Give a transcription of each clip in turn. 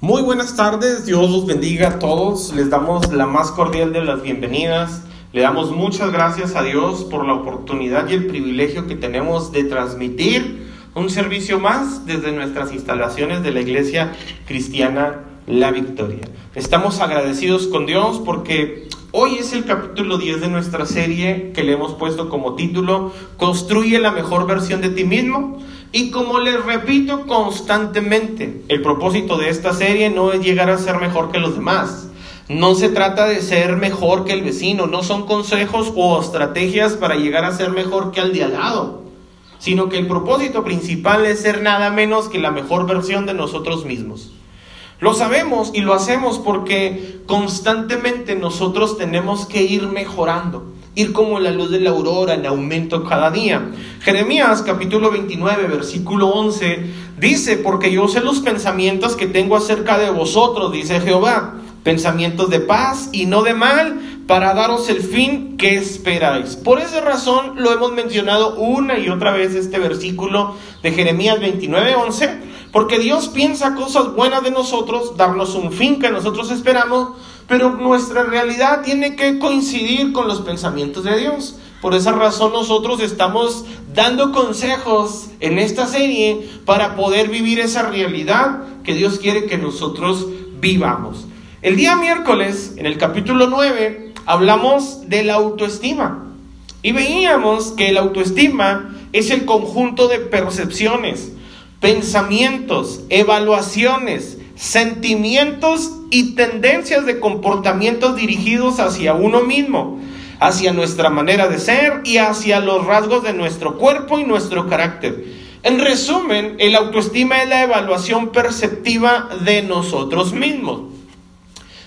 Muy buenas tardes, Dios los bendiga a todos. Les damos la más cordial de las bienvenidas. Le damos muchas gracias a Dios por la oportunidad y el privilegio que tenemos de transmitir un servicio más desde nuestras instalaciones de la Iglesia Cristiana La Victoria. Estamos agradecidos con Dios porque hoy es el capítulo 10 de nuestra serie que le hemos puesto como título Construye la mejor versión de ti mismo. Y como les repito constantemente, el propósito de esta serie no es llegar a ser mejor que los demás. No se trata de ser mejor que el vecino, no son consejos o estrategias para llegar a ser mejor que al de al lado, sino que el propósito principal es ser nada menos que la mejor versión de nosotros mismos. Lo sabemos y lo hacemos porque constantemente nosotros tenemos que ir mejorando ir como la luz de la aurora en aumento cada día. Jeremías capítulo 29, versículo 11 dice, porque yo sé los pensamientos que tengo acerca de vosotros, dice Jehová, pensamientos de paz y no de mal, para daros el fin que esperáis. Por esa razón lo hemos mencionado una y otra vez este versículo de Jeremías 29, 11, porque Dios piensa cosas buenas de nosotros, darnos un fin que nosotros esperamos, pero nuestra realidad tiene que coincidir con los pensamientos de Dios. Por esa razón nosotros estamos dando consejos en esta serie para poder vivir esa realidad que Dios quiere que nosotros vivamos. El día miércoles, en el capítulo 9, hablamos de la autoestima. Y veíamos que la autoestima es el conjunto de percepciones, pensamientos, evaluaciones, sentimientos y tendencias de comportamientos dirigidos hacia uno mismo, hacia nuestra manera de ser y hacia los rasgos de nuestro cuerpo y nuestro carácter. En resumen, el autoestima es la evaluación perceptiva de nosotros mismos.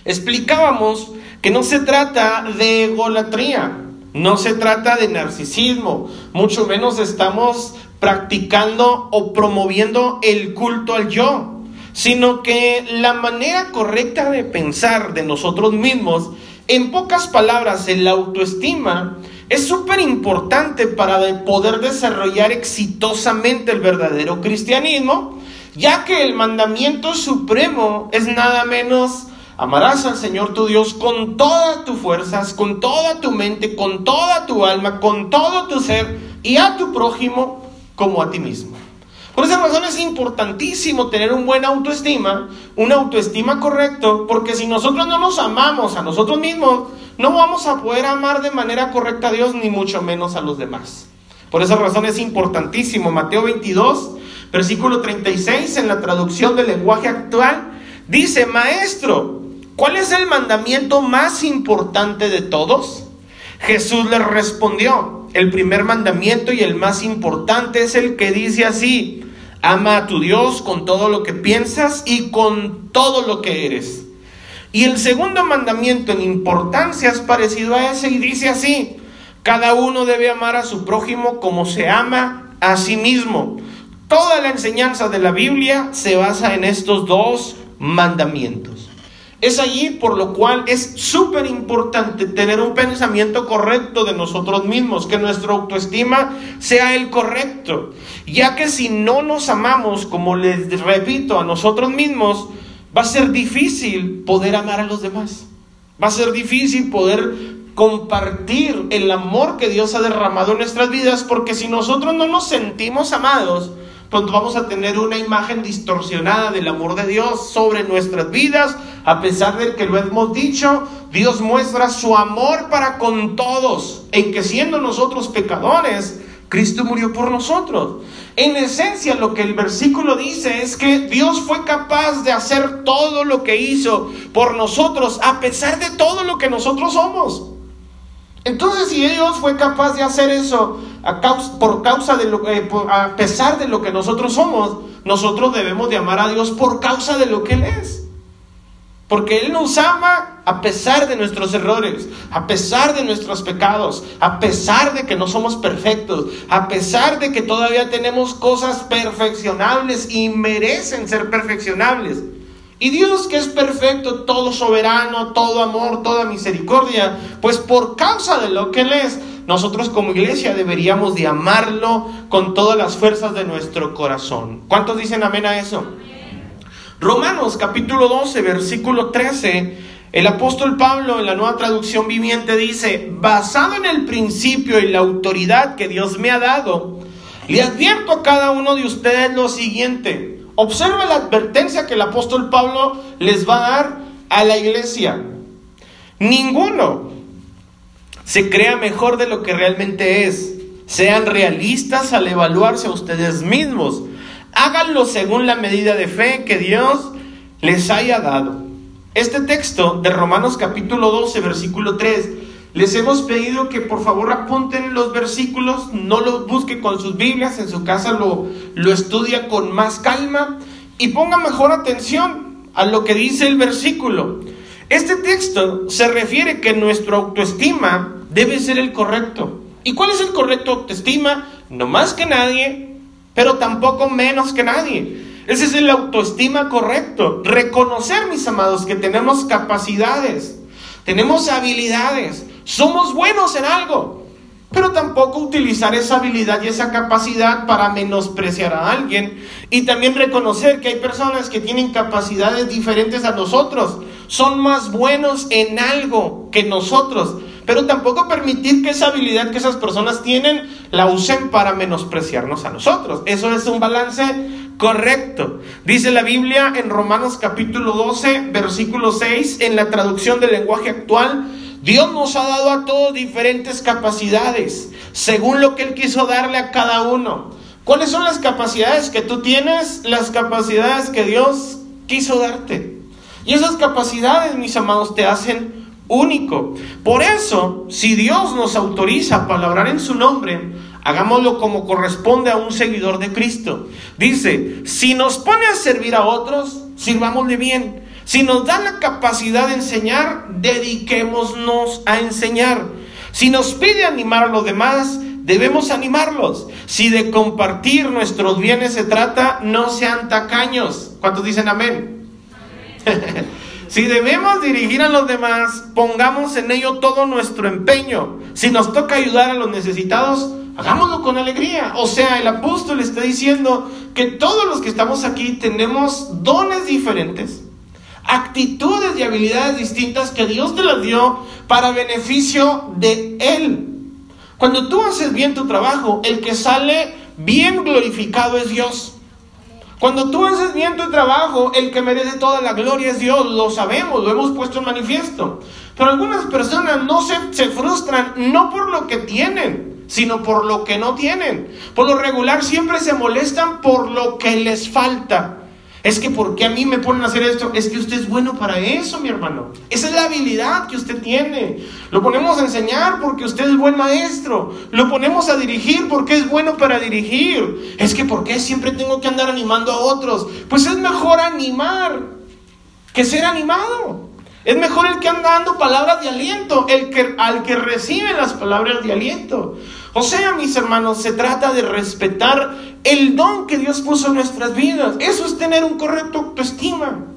Explicábamos que no se trata de egolatría, no se trata de narcisismo, mucho menos estamos practicando o promoviendo el culto al yo sino que la manera correcta de pensar de nosotros mismos, en pocas palabras, en la autoestima, es súper importante para poder desarrollar exitosamente el verdadero cristianismo, ya que el mandamiento supremo es nada menos amarás al Señor tu Dios con todas tus fuerzas, con toda tu mente, con toda tu alma, con todo tu ser y a tu prójimo como a ti mismo. Por esa razón es importantísimo tener un buen autoestima, una autoestima correcto, porque si nosotros no nos amamos a nosotros mismos, no vamos a poder amar de manera correcta a Dios, ni mucho menos a los demás. Por esa razón es importantísimo. Mateo 22, versículo 36, en la traducción del lenguaje actual, dice, Maestro, ¿cuál es el mandamiento más importante de todos? Jesús le respondió, el primer mandamiento y el más importante es el que dice así, ama a tu Dios con todo lo que piensas y con todo lo que eres. Y el segundo mandamiento en importancia es parecido a ese y dice así, cada uno debe amar a su prójimo como se ama a sí mismo. Toda la enseñanza de la Biblia se basa en estos dos mandamientos. Es allí por lo cual es súper importante tener un pensamiento correcto de nosotros mismos, que nuestra autoestima sea el correcto, ya que si no nos amamos, como les repito, a nosotros mismos, va a ser difícil poder amar a los demás. Va a ser difícil poder compartir el amor que Dios ha derramado en nuestras vidas, porque si nosotros no nos sentimos amados, pues vamos a tener una imagen distorsionada del amor de Dios sobre nuestras vidas, a pesar de que lo hemos dicho, Dios muestra su amor para con todos, en que siendo nosotros pecadores, Cristo murió por nosotros. En esencia lo que el versículo dice es que Dios fue capaz de hacer todo lo que hizo por nosotros, a pesar de todo lo que nosotros somos. Entonces, si Dios fue capaz de hacer eso a causa, por causa de lo eh, a pesar de lo que nosotros somos, nosotros debemos de amar a Dios por causa de lo que Él es. Porque Él nos ama a pesar de nuestros errores, a pesar de nuestros pecados, a pesar de que no somos perfectos, a pesar de que todavía tenemos cosas perfeccionables y merecen ser perfeccionables. Y Dios que es perfecto, todo soberano, todo amor, toda misericordia, pues por causa de lo que Él es, nosotros como iglesia deberíamos de amarlo con todas las fuerzas de nuestro corazón. ¿Cuántos dicen amén a eso? Romanos capítulo 12, versículo 13, el apóstol Pablo en la nueva traducción viviente dice, basado en el principio y la autoridad que Dios me ha dado, le advierto a cada uno de ustedes lo siguiente. Observa la advertencia que el apóstol Pablo les va a dar a la iglesia. Ninguno se crea mejor de lo que realmente es. Sean realistas al evaluarse a ustedes mismos. Háganlo según la medida de fe que Dios les haya dado. Este texto de Romanos capítulo 12, versículo 3, les hemos pedido que por favor apunten los versículos, no los busquen con sus Biblias, en su casa lo, lo estudia con más calma y ponga mejor atención a lo que dice el versículo. Este texto se refiere que nuestra autoestima debe ser el correcto. ¿Y cuál es el correcto autoestima? No más que nadie, pero tampoco menos que nadie. Ese es el autoestima correcto. Reconocer, mis amados, que tenemos capacidades, tenemos habilidades, somos buenos en algo, pero tampoco utilizar esa habilidad y esa capacidad para menospreciar a alguien. Y también reconocer que hay personas que tienen capacidades diferentes a nosotros, son más buenos en algo que nosotros pero tampoco permitir que esa habilidad que esas personas tienen la usen para menospreciarnos a nosotros. Eso es un balance correcto. Dice la Biblia en Romanos capítulo 12, versículo 6, en la traducción del lenguaje actual, Dios nos ha dado a todos diferentes capacidades, según lo que Él quiso darle a cada uno. ¿Cuáles son las capacidades que tú tienes? Las capacidades que Dios quiso darte. Y esas capacidades, mis amados, te hacen único. Por eso, si Dios nos autoriza a palabrar en su nombre, hagámoslo como corresponde a un seguidor de Cristo. Dice, si nos pone a servir a otros, sirvámosle bien. Si nos da la capacidad de enseñar, dediquémonos a enseñar. Si nos pide animar a los demás, debemos animarlos. Si de compartir nuestros bienes se trata, no sean tacaños. ¿Cuántos dicen amén? amén. Si debemos dirigir a los demás, pongamos en ello todo nuestro empeño. Si nos toca ayudar a los necesitados, hagámoslo con alegría. O sea, el apóstol está diciendo que todos los que estamos aquí tenemos dones diferentes, actitudes y habilidades distintas que Dios te las dio para beneficio de Él. Cuando tú haces bien tu trabajo, el que sale bien glorificado es Dios. Cuando tú haces bien tu trabajo, el que merece toda la gloria es Dios, lo sabemos, lo hemos puesto en manifiesto. Pero algunas personas no se, se frustran no por lo que tienen, sino por lo que no tienen. Por lo regular siempre se molestan por lo que les falta. Es que ¿por qué a mí me ponen a hacer esto? Es que usted es bueno para eso, mi hermano. Esa es la habilidad que usted tiene. Lo ponemos a enseñar porque usted es buen maestro. Lo ponemos a dirigir porque es bueno para dirigir. Es que ¿por qué siempre tengo que andar animando a otros? Pues es mejor animar que ser animado. Es mejor el que anda dando palabras de aliento, el que, al que recibe las palabras de aliento. O sea, mis hermanos, se trata de respetar el don que Dios puso en nuestras vidas. Eso es tener un correcto autoestima.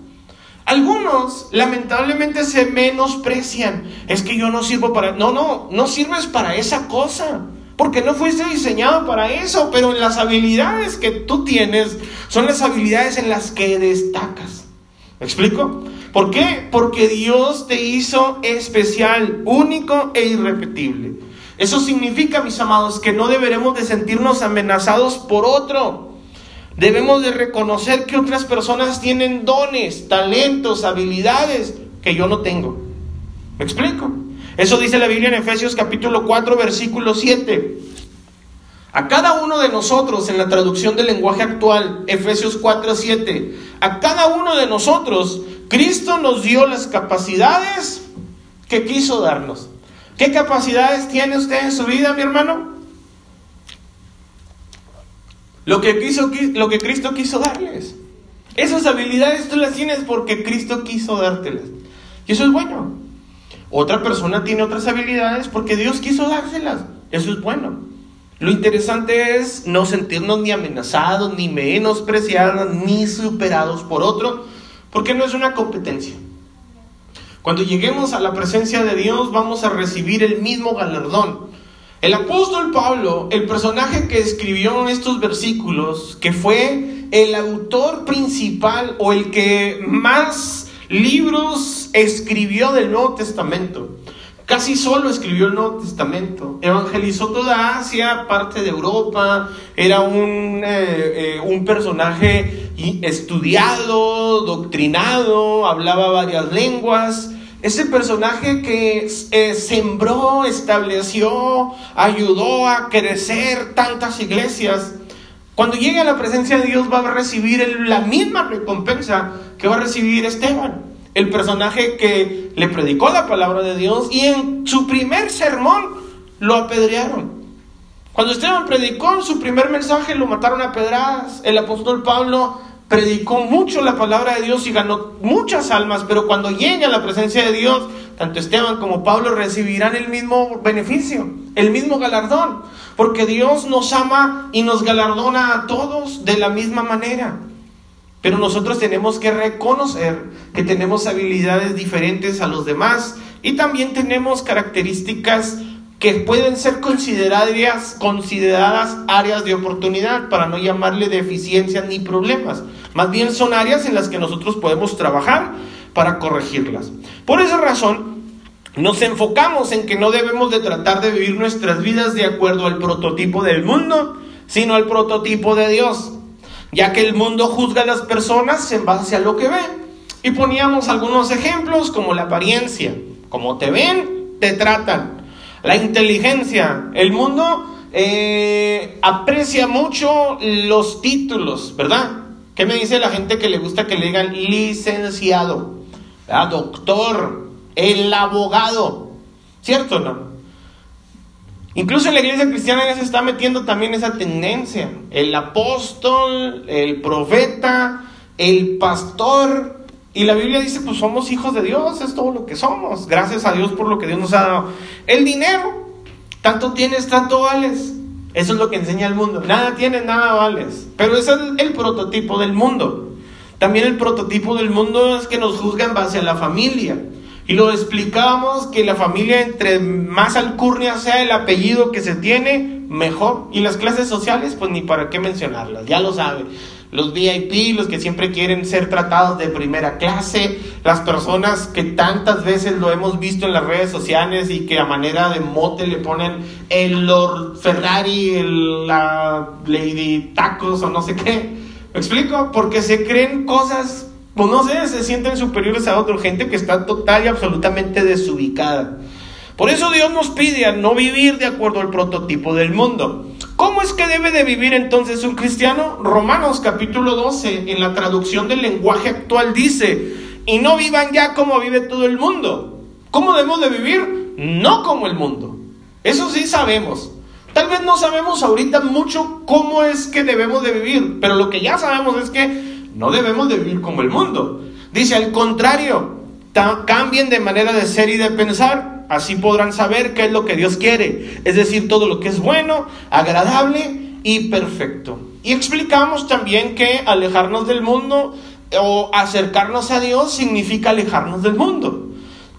Algunos lamentablemente se menosprecian. Es que yo no sirvo para... No, no, no sirves para esa cosa. Porque no fuiste diseñado para eso. Pero las habilidades que tú tienes son las habilidades en las que destacas. ¿Me explico? ¿Por qué? Porque Dios te hizo especial, único e irrepetible. Eso significa, mis amados, que no deberemos de sentirnos amenazados por otro. Debemos de reconocer que otras personas tienen dones, talentos, habilidades que yo no tengo. ¿Me explico? Eso dice la Biblia en Efesios capítulo 4, versículo 7. A cada uno de nosotros, en la traducción del lenguaje actual, Efesios 4, 7, a cada uno de nosotros, Cristo nos dio las capacidades que quiso darnos. ¿Qué capacidades tiene usted en su vida, mi hermano? Lo que, quiso, lo que Cristo quiso darles. Esas habilidades tú las tienes porque Cristo quiso dártelas. Y eso es bueno. Otra persona tiene otras habilidades porque Dios quiso dárselas. Eso es bueno. Lo interesante es no sentirnos ni amenazados, ni menospreciados, ni superados por otro, porque no es una competencia. Cuando lleguemos a la presencia de Dios vamos a recibir el mismo galardón. El apóstol Pablo, el personaje que escribió estos versículos, que fue el autor principal o el que más libros escribió del Nuevo Testamento. Casi solo escribió el Nuevo Testamento. Evangelizó toda Asia, parte de Europa. Era un, eh, eh, un personaje estudiado, doctrinado, hablaba varias lenguas. Ese personaje que eh, sembró, estableció, ayudó a crecer tantas iglesias. Cuando llegue a la presencia de Dios va a recibir la misma recompensa que va a recibir Esteban, el personaje que le predicó la palabra de Dios y en su primer sermón lo apedrearon. Cuando Esteban predicó su primer mensaje lo mataron a pedradas. El apóstol Pablo predicó mucho la palabra de Dios y ganó muchas almas, pero cuando llegue a la presencia de Dios, tanto Esteban como Pablo recibirán el mismo beneficio, el mismo galardón, porque Dios nos ama y nos galardona a todos de la misma manera. Pero nosotros tenemos que reconocer que tenemos habilidades diferentes a los demás y también tenemos características que pueden ser consideradas, consideradas áreas de oportunidad, para no llamarle deficiencias ni problemas. Más bien son áreas en las que nosotros podemos trabajar para corregirlas. Por esa razón, nos enfocamos en que no debemos de tratar de vivir nuestras vidas de acuerdo al prototipo del mundo, sino al prototipo de Dios, ya que el mundo juzga a las personas en base a lo que ve. Y poníamos algunos ejemplos como la apariencia, como te ven, te tratan. La inteligencia. El mundo eh, aprecia mucho los títulos, ¿verdad? ¿Qué me dice la gente que le gusta que le digan licenciado? Doctor, el abogado. ¿Cierto o no? Incluso en la iglesia cristiana se está metiendo también esa tendencia. El apóstol, el profeta, el pastor, y la Biblia dice, pues somos hijos de Dios, es todo lo que somos. Gracias a Dios por lo que Dios nos ha dado. El dinero, tanto tienes, tanto vales. Eso es lo que enseña el mundo. Nada tienes, nada vales. Pero ese es el, prototipo del mundo. También el prototipo del mundo es que nos juzga en base a la familia. Y lo explicábamos que la familia, entre más alcurnia sea el apellido que se tiene, mejor. Y las clases sociales, pues ni para qué mencionarlas, ya lo saben los VIP, los que siempre quieren ser tratados de primera clase, las personas que tantas veces lo hemos visto en las redes sociales y que a manera de mote le ponen el Lord Ferrari, la Lady Tacos o no sé qué. ¿Me explico? Porque se creen cosas, pues no sé, se sienten superiores a otra gente que está total y absolutamente desubicada. Por eso Dios nos pide a no vivir de acuerdo al prototipo del mundo. ¿Cómo es que debe de vivir entonces un cristiano? Romanos capítulo 12, en la traducción del lenguaje actual dice, y no vivan ya como vive todo el mundo. ¿Cómo debemos de vivir? No como el mundo. Eso sí sabemos. Tal vez no sabemos ahorita mucho cómo es que debemos de vivir, pero lo que ya sabemos es que no debemos de vivir como el mundo. Dice, al contrario, cambien de manera de ser y de pensar Así podrán saber qué es lo que Dios quiere, es decir, todo lo que es bueno, agradable y perfecto. Y explicamos también que alejarnos del mundo o acercarnos a Dios significa alejarnos del mundo.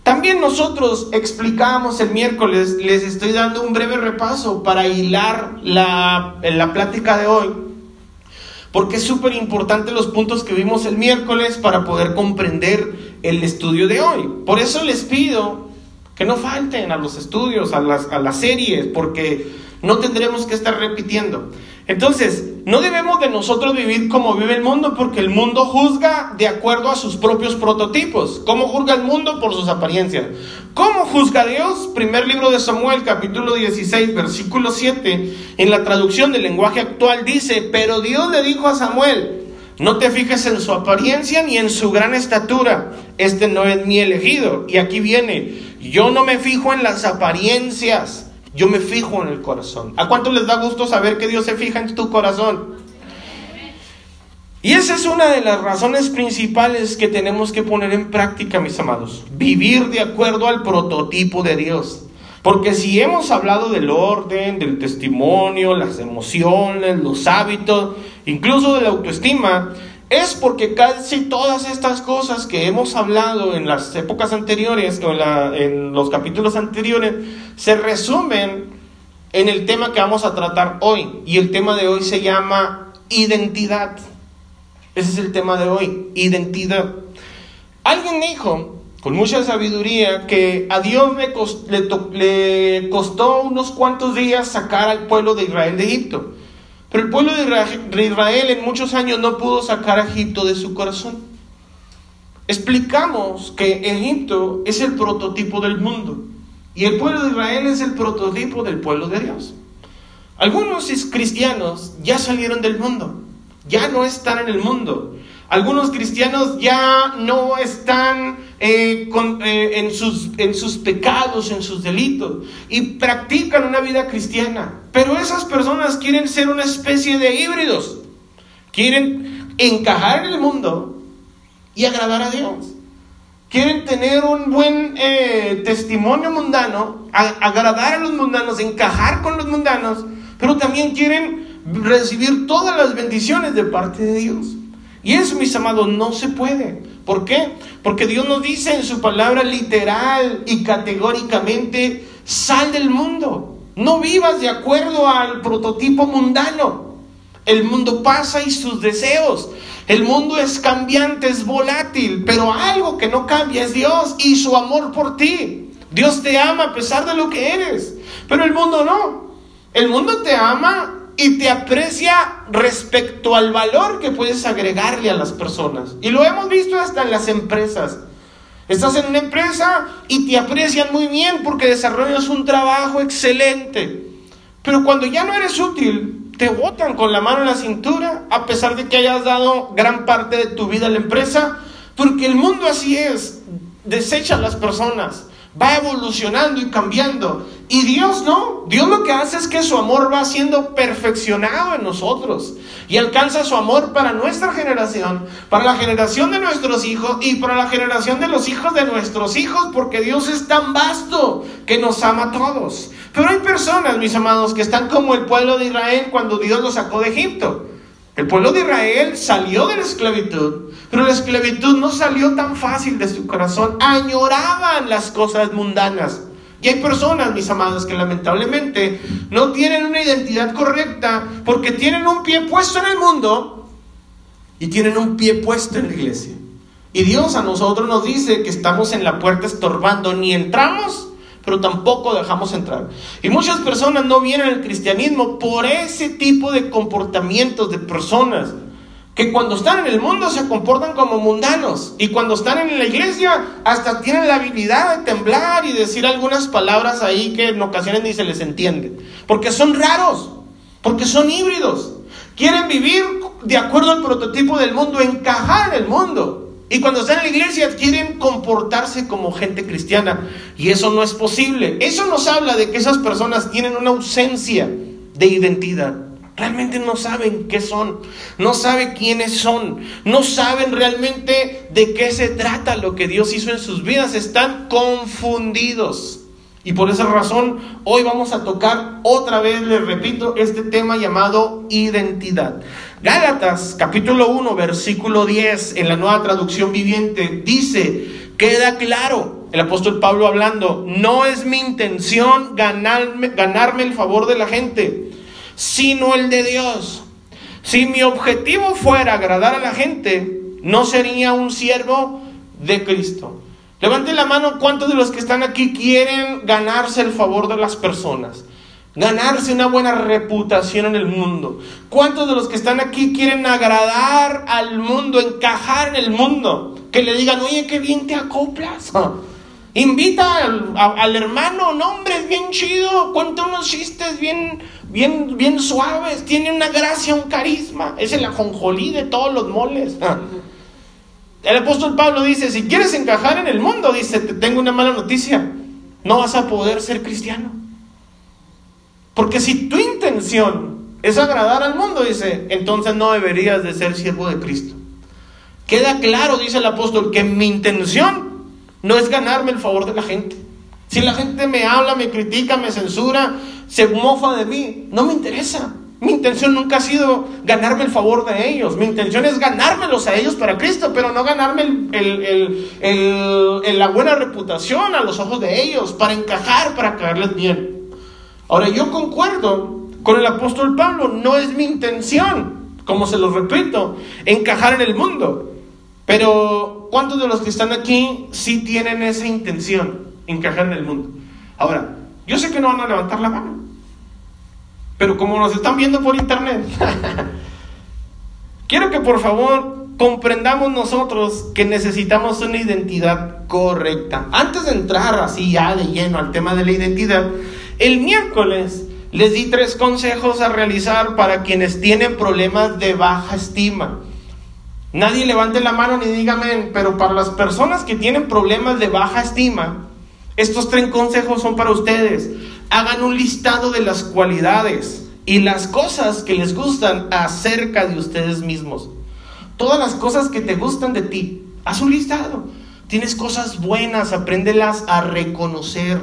También nosotros explicamos el miércoles, les estoy dando un breve repaso para hilar la, la plática de hoy, porque es súper importante los puntos que vimos el miércoles para poder comprender el estudio de hoy. Por eso les pido que no falten a los estudios, a las, a las series, porque no tendremos que estar repitiendo. Entonces, no debemos de nosotros vivir como vive el mundo, porque el mundo juzga de acuerdo a sus propios prototipos. ¿Cómo juzga el mundo? Por sus apariencias. ¿Cómo juzga Dios? Primer libro de Samuel, capítulo 16, versículo 7, en la traducción del lenguaje actual dice, pero Dios le dijo a Samuel, no te fijes en su apariencia ni en su gran estatura. Este no es mi elegido. Y aquí viene, yo no me fijo en las apariencias, yo me fijo en el corazón. ¿A cuánto les da gusto saber que Dios se fija en tu corazón? Y esa es una de las razones principales que tenemos que poner en práctica, mis amados. Vivir de acuerdo al prototipo de Dios. Porque si hemos hablado del orden, del testimonio, las emociones, los hábitos, incluso de la autoestima, es porque casi todas estas cosas que hemos hablado en las épocas anteriores o en, los capítulos anteriores se resumen en el tema que vamos a tratar hoy. Y el tema de hoy se llama identidad. Ese es el tema de hoy, identidad. Alguien dijo, con mucha sabiduría, que a Dios le, le, costó unos cuantos días sacar al pueblo de Israel de Egipto. Pero el pueblo de Israel en muchos años no pudo sacar a Egipto de su corazón. Explicamos que Egipto es el prototipo del mundo y el pueblo de Israel es el prototipo del pueblo de Dios. Algunos cristianos ya salieron del mundo, ya no están en el mundo. Algunos cristianos ya no están eh, eh, en, sus, en sus pecados, en sus delitos, y practican una vida cristiana. Pero esas personas quieren ser una especie de híbridos. Quieren encajar en el mundo y agradar a Dios. Quieren tener un buen eh, testimonio mundano, agradar a los mundanos, encajar con los mundanos, pero también quieren recibir todas las bendiciones de parte de Dios. Y eso, mis amados, no se puede. ¿Por qué? Porque Dios nos dice en su palabra literal y categóricamente, sal del mundo. No vivas de acuerdo al prototipo mundano. El mundo pasa y sus deseos. El mundo es cambiante, es volátil, pero algo que no cambia es Dios y su amor por ti. Dios te ama a pesar de lo que eres, pero el mundo no. El mundo te ama y te aprecia respecto al valor que puedes agregarle a las personas. Y lo hemos visto hasta en las empresas. Estás en una empresa y te aprecian muy bien porque desarrollas un trabajo excelente. Pero cuando ya no eres útil, te botan con la mano en la cintura a pesar de que hayas dado gran parte de tu vida a la empresa. Porque el mundo así es, desecha a las personas va evolucionando y cambiando. Y Dios no, Dios lo que hace es que su amor va siendo perfeccionado en nosotros y alcanza su amor para nuestra generación, para la generación de nuestros hijos y para la generación de los hijos de nuestros hijos, porque Dios es tan vasto que nos ama a todos. Pero hay personas, mis amados, que están como el pueblo de Israel cuando Dios los sacó de Egipto. El pueblo de Israel salió de la esclavitud, pero la esclavitud no salió tan fácil de su corazón. Añoraban las cosas mundanas. Y hay personas, mis amados, que lamentablemente no tienen una identidad correcta porque tienen un pie puesto en el mundo y tienen un pie puesto en la iglesia. Y Dios a nosotros nos dice que estamos en la puerta estorbando, ni entramos pero tampoco dejamos entrar. Y muchas personas no vienen al cristianismo por ese tipo de comportamientos de personas que cuando están en el mundo se comportan como mundanos y cuando están en la iglesia hasta tienen la habilidad de temblar y decir algunas palabras ahí que en ocasiones ni se les entiende, porque son raros, porque son híbridos, quieren vivir de acuerdo al prototipo del mundo, encajar en el mundo. Y cuando están en la iglesia quieren comportarse como gente cristiana. Y eso no es posible. Eso nos habla de que esas personas tienen una ausencia de identidad. Realmente no saben qué son, no saben quiénes son, no saben realmente de qué se trata lo que Dios hizo en sus vidas, están confundidos. Y por esa razón hoy vamos a tocar otra vez, les repito, este tema llamado identidad. Gálatas capítulo 1 versículo 10 en la nueva traducción viviente dice, queda claro, el apóstol Pablo hablando, no es mi intención ganarme, ganarme el favor de la gente, sino el de Dios. Si mi objetivo fuera agradar a la gente, no sería un siervo de Cristo. Levanten la mano cuántos de los que están aquí quieren ganarse el favor de las personas. Ganarse una buena reputación en el mundo. ¿Cuántos de los que están aquí quieren agradar al mundo, encajar en el mundo? Que le digan, oye, qué bien te acoplas. Invita al, hermano, no hombre, es bien chido, cuenta unos chistes bien, bien, bien suaves, tiene una gracia, un carisma. Es el ajonjolí de todos los moles. El apóstol Pablo dice, si quieres encajar en el mundo, dice, te tengo una mala noticia, no vas a poder ser cristiano. Porque si tu intención es agradar al mundo, dice, entonces no deberías de ser siervo de Cristo. Queda claro, dice el apóstol, que mi intención no es ganarme el favor de la gente. Si la gente me habla, me critica, me censura, se mofa de mí, no me interesa. Mi intención nunca ha sido ganarme el favor de ellos. Mi intención es ganármelos a ellos para Cristo, pero no ganarme el, la buena reputación a los ojos de ellos, para encajar, para caerles bien. Ahora, yo concuerdo con el apóstol Pablo, no es mi intención como se los repito, encajar en el mundo. Pero, ¿cuántos de los que están aquí sí tienen esa intención, encajar en el mundo? Ahora, yo sé que no van a levantar la mano, pero como nos están viendo por internet, quiero que por favor comprendamos nosotros que necesitamos una identidad correcta. Antes de entrar así ya de lleno al tema de la identidad, el miércoles les di tres consejos a realizar para quienes tienen problemas de baja estima. Nadie levante la mano ni dígame, pero para las personas que tienen problemas de baja estima, estos tres consejos son para ustedes. Hagan un listado de las cualidades y las cosas que les gustan acerca de ustedes mismos. Todas las cosas que te gustan de ti, haz un listado. Tienes cosas buenas, apréndelas a reconocer.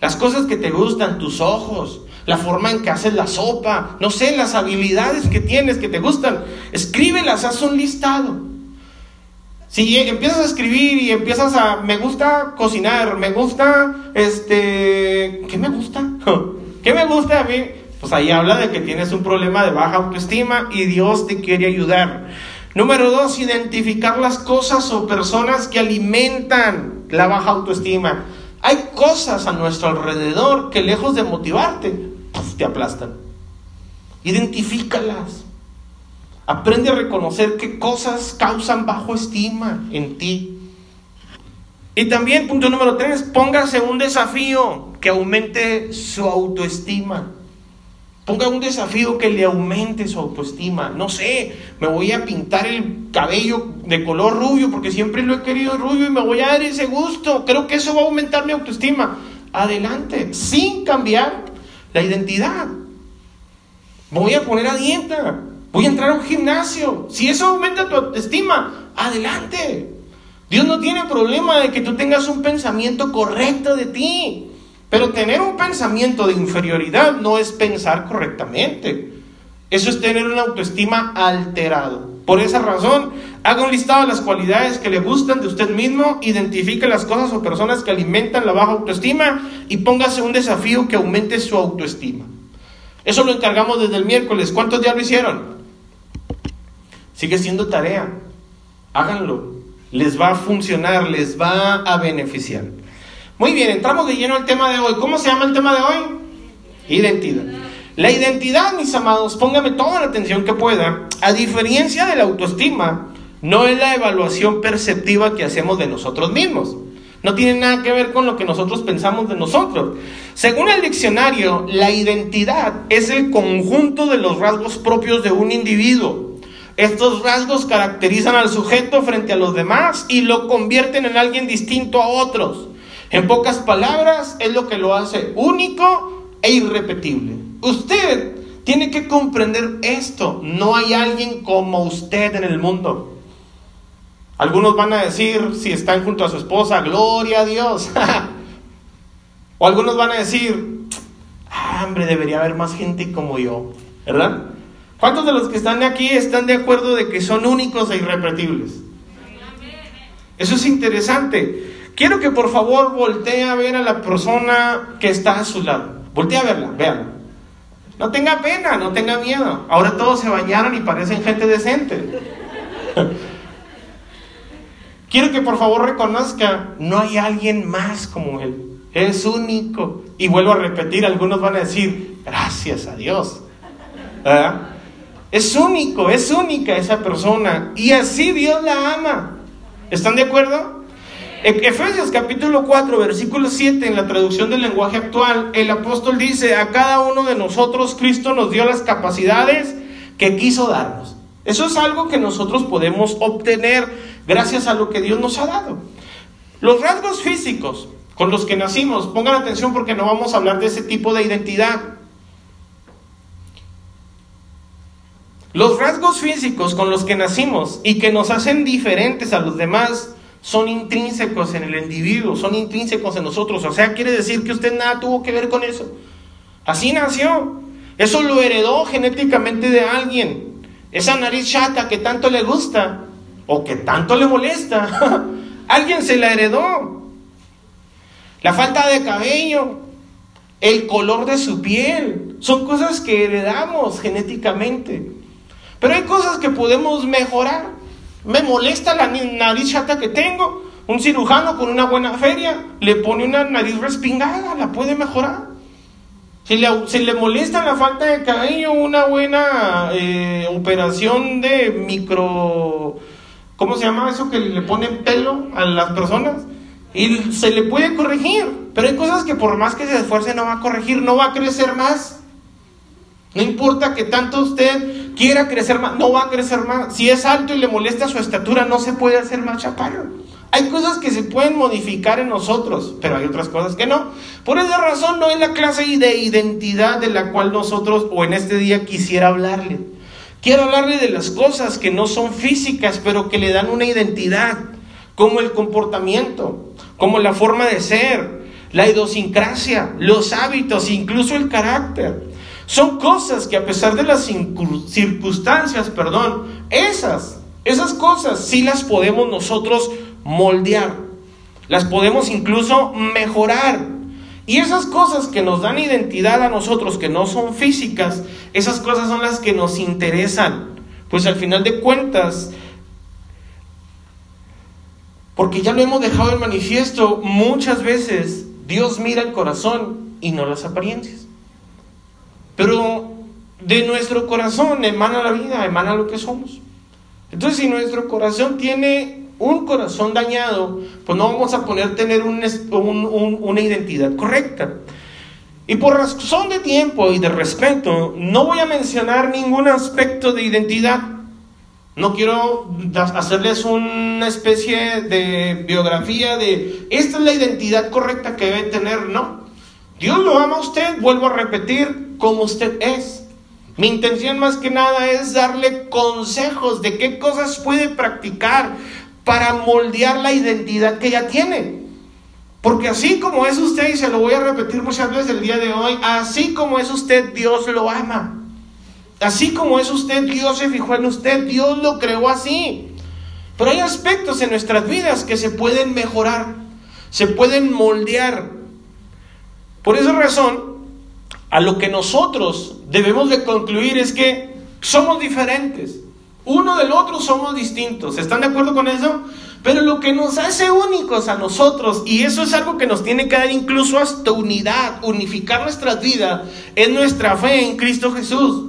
Las cosas que te gustan, tus ojos, la forma en que haces la sopa, no sé, las habilidades que tienes que te gustan, escríbelas, haz un listado. Si empiezas a escribir y empiezas a, me gusta cocinar, me gusta, este, ¿qué me gusta? ¿Qué me gusta a mí? Pues ahí habla de que tienes un problema de baja autoestima y Dios te quiere ayudar. Número dos, identificar las cosas o personas que alimentan la baja autoestima. Hay cosas a nuestro alrededor que lejos de motivarte, te aplastan. Identifícalas. Aprende a reconocer qué cosas causan bajo estima en ti. Y también, punto número tres, póngase un desafío que aumente su autoestima. Ponga un desafío que le aumente su autoestima. No sé, me voy a pintar el cabello de color rubio porque siempre lo he querido rubio y me voy a dar ese gusto. Creo que eso va a aumentar mi autoestima. Adelante, sin cambiar la identidad. Voy a poner a dieta. Voy a entrar a un gimnasio. Si eso aumenta tu autoestima, adelante. Dios no tiene problema de que tú tengas un pensamiento correcto de ti. Pero tener un pensamiento de inferioridad no es pensar correctamente. Eso es tener una autoestima alterado. Por esa razón, haga un listado de las cualidades que le gustan de usted mismo, identifique las cosas o personas que alimentan la baja autoestima y póngase un desafío que aumente su autoestima. Eso lo encargamos desde el miércoles. ¿Cuántos ya lo hicieron? Sigue siendo tarea. Háganlo. Les va a funcionar, les va a beneficiar. Muy bien, entramos de lleno al tema de hoy. ¿Cómo se llama el tema de hoy? Identidad. La identidad, mis amados, póngame toda la atención que pueda, a diferencia de la autoestima, no es la evaluación perceptiva que hacemos de nosotros mismos. No tiene nada que ver con lo que nosotros pensamos de nosotros. Según el diccionario, la identidad es el conjunto de los rasgos propios de un individuo. Estos rasgos caracterizan al sujeto frente a los demás y lo convierten en alguien distinto a otros. En pocas palabras, es lo que lo hace único e irrepetible. Usted tiene que comprender esto. No hay alguien como usted en el mundo. Algunos van a decir, si están junto a su esposa, gloria a Dios. o algunos van a decir, ah, hombre, debería haber más gente como yo. ¿Verdad? ¿Cuántos de los que están aquí están de acuerdo de que son únicos e irrepetibles? Eso es interesante. Quiero que por favor voltee a ver a la persona que está a su lado. Voltee a verla, véanla. No tenga pena, no tenga miedo. Ahora todos se bañaron y parecen gente decente. Quiero que por favor reconozca, no hay alguien más como él. Es único. Y vuelvo a repetir, algunos van a decir, gracias a Dios. Es único, es única esa persona. Y así Dios la ama. ¿Están de acuerdo? Efesios capítulo 4, versículo 7, en la traducción del lenguaje actual, el apóstol dice, a cada uno de nosotros Cristo nos dio las capacidades que quiso darnos. Eso es algo que nosotros podemos obtener gracias a lo que Dios nos ha dado. Los rasgos físicos con los que nacimos, pongan atención porque no vamos a hablar de ese tipo de identidad. Los rasgos físicos con los que nacimos y que nos hacen diferentes a los demás son intrínsecos en el individuo, son intrínsecos en nosotros. O sea, quiere decir que usted nada tuvo que ver con eso. Así nació. Eso lo heredó genéticamente de alguien. Esa nariz chata que tanto le gusta o que tanto le molesta, alguien se la heredó. La falta de cabello, el color de su piel, son cosas que heredamos genéticamente. Pero hay cosas que podemos mejorar. Me molesta la nariz chata que tengo. Un cirujano con una buena feria le pone una nariz respingada, la puede mejorar. Si le, le molesta la falta de cabello, una buena eh, operación de micro... ¿Cómo se llama eso que le ponen pelo a las personas? Y se le puede corregir. Pero hay cosas que por más que se esfuerce no va a corregir, no va a crecer más. No importa que tanto usted quiera crecer más, no va a crecer más. Si es alto y le molesta su estatura, no se puede hacer más chaparro. Hay cosas que se pueden modificar en nosotros, pero hay otras cosas que no. Por esa razón no es la clase de identidad de la cual nosotros o en este día quisiera hablarle. Quiero hablarle de las cosas que no son físicas, pero que le dan una identidad, como el comportamiento, como la forma de ser, la idiosincrasia, los hábitos, incluso el carácter. Son cosas que a pesar de las circunstancias, perdón, esas, esas cosas sí las podemos nosotros moldear, las podemos incluso mejorar. Y esas cosas que nos dan identidad a nosotros, que no son físicas, esas cosas son las que nos interesan. Pues al final de cuentas, porque ya lo hemos dejado en manifiesto, muchas veces Dios mira el corazón y no las apariencias. Pero de nuestro corazón emana la vida, emana lo que somos. Entonces, si nuestro corazón tiene un corazón dañado, pues no vamos a poder tener una identidad correcta. Y por razón de tiempo y de respeto, no voy a mencionar ningún aspecto de identidad. No quiero hacerles una especie de biografía de esta es la identidad correcta que debe tener, no. Dios lo ama a usted, vuelvo a repetir, como usted es. Mi intención más que nada es darle consejos de qué cosas puede practicar para moldear la identidad que ya tiene. Porque así como es usted, y se lo voy a repetir muchas veces el día de hoy, así como es usted, Dios lo ama. Así como es usted, Dios se fijó en usted, Dios lo creó así. Pero hay aspectos en nuestras vidas que se pueden mejorar, se pueden moldear. Por esa razón, a lo que nosotros debemos de concluir es que somos diferentes. Uno del otro somos distintos. ¿Están de acuerdo con eso? Pero lo que nos hace únicos a nosotros, y eso es algo que nos tiene que dar incluso hasta unidad, unificar nuestras vidas, es nuestra fe en Cristo Jesús.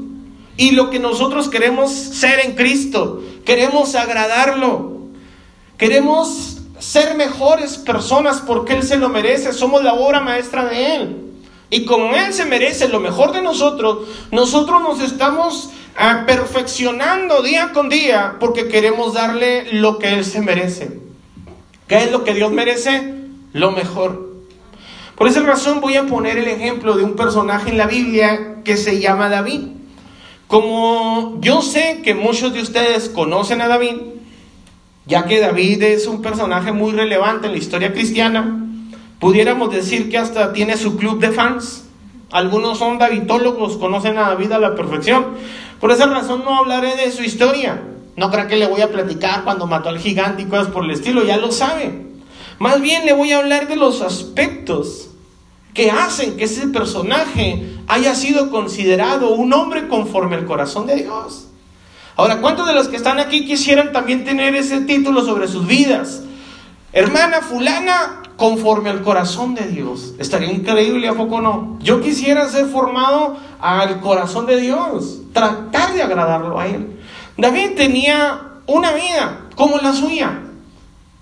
Y lo que nosotros queremos ser en Cristo, queremos agradarlo, queremos ser mejores personas porque Él se lo merece, somos la obra maestra de Él. Y como Él se merece lo mejor de nosotros, nosotros nos estamos perfeccionando día con día porque queremos darle lo que Él se merece. ¿Qué es lo que Dios merece? Lo mejor. Por esa razón voy a poner el ejemplo de un personaje en la Biblia que se llama David. Como yo sé que muchos de ustedes conocen a David, ya que David es un personaje muy relevante en la historia cristiana, pudiéramos decir que hasta tiene su club de fans. Algunos son davidólogos, conocen a David a la perfección. Por esa razón no hablaré de su historia. No creo que le voy a platicar cuando mató al gigante y cosas por el estilo, ya lo sabe. Más bien le voy a hablar de los aspectos que hacen que ese personaje haya sido considerado un hombre conforme al corazón de Dios. Ahora, ¿cuántos de los que están aquí quisieran también tener ese título sobre sus vidas? Hermana fulana, conforme al corazón de Dios. Estaría increíble, ¿a poco no? Yo quisiera ser formado al corazón de Dios, tratar de agradarlo a Él. David tenía una vida como la suya,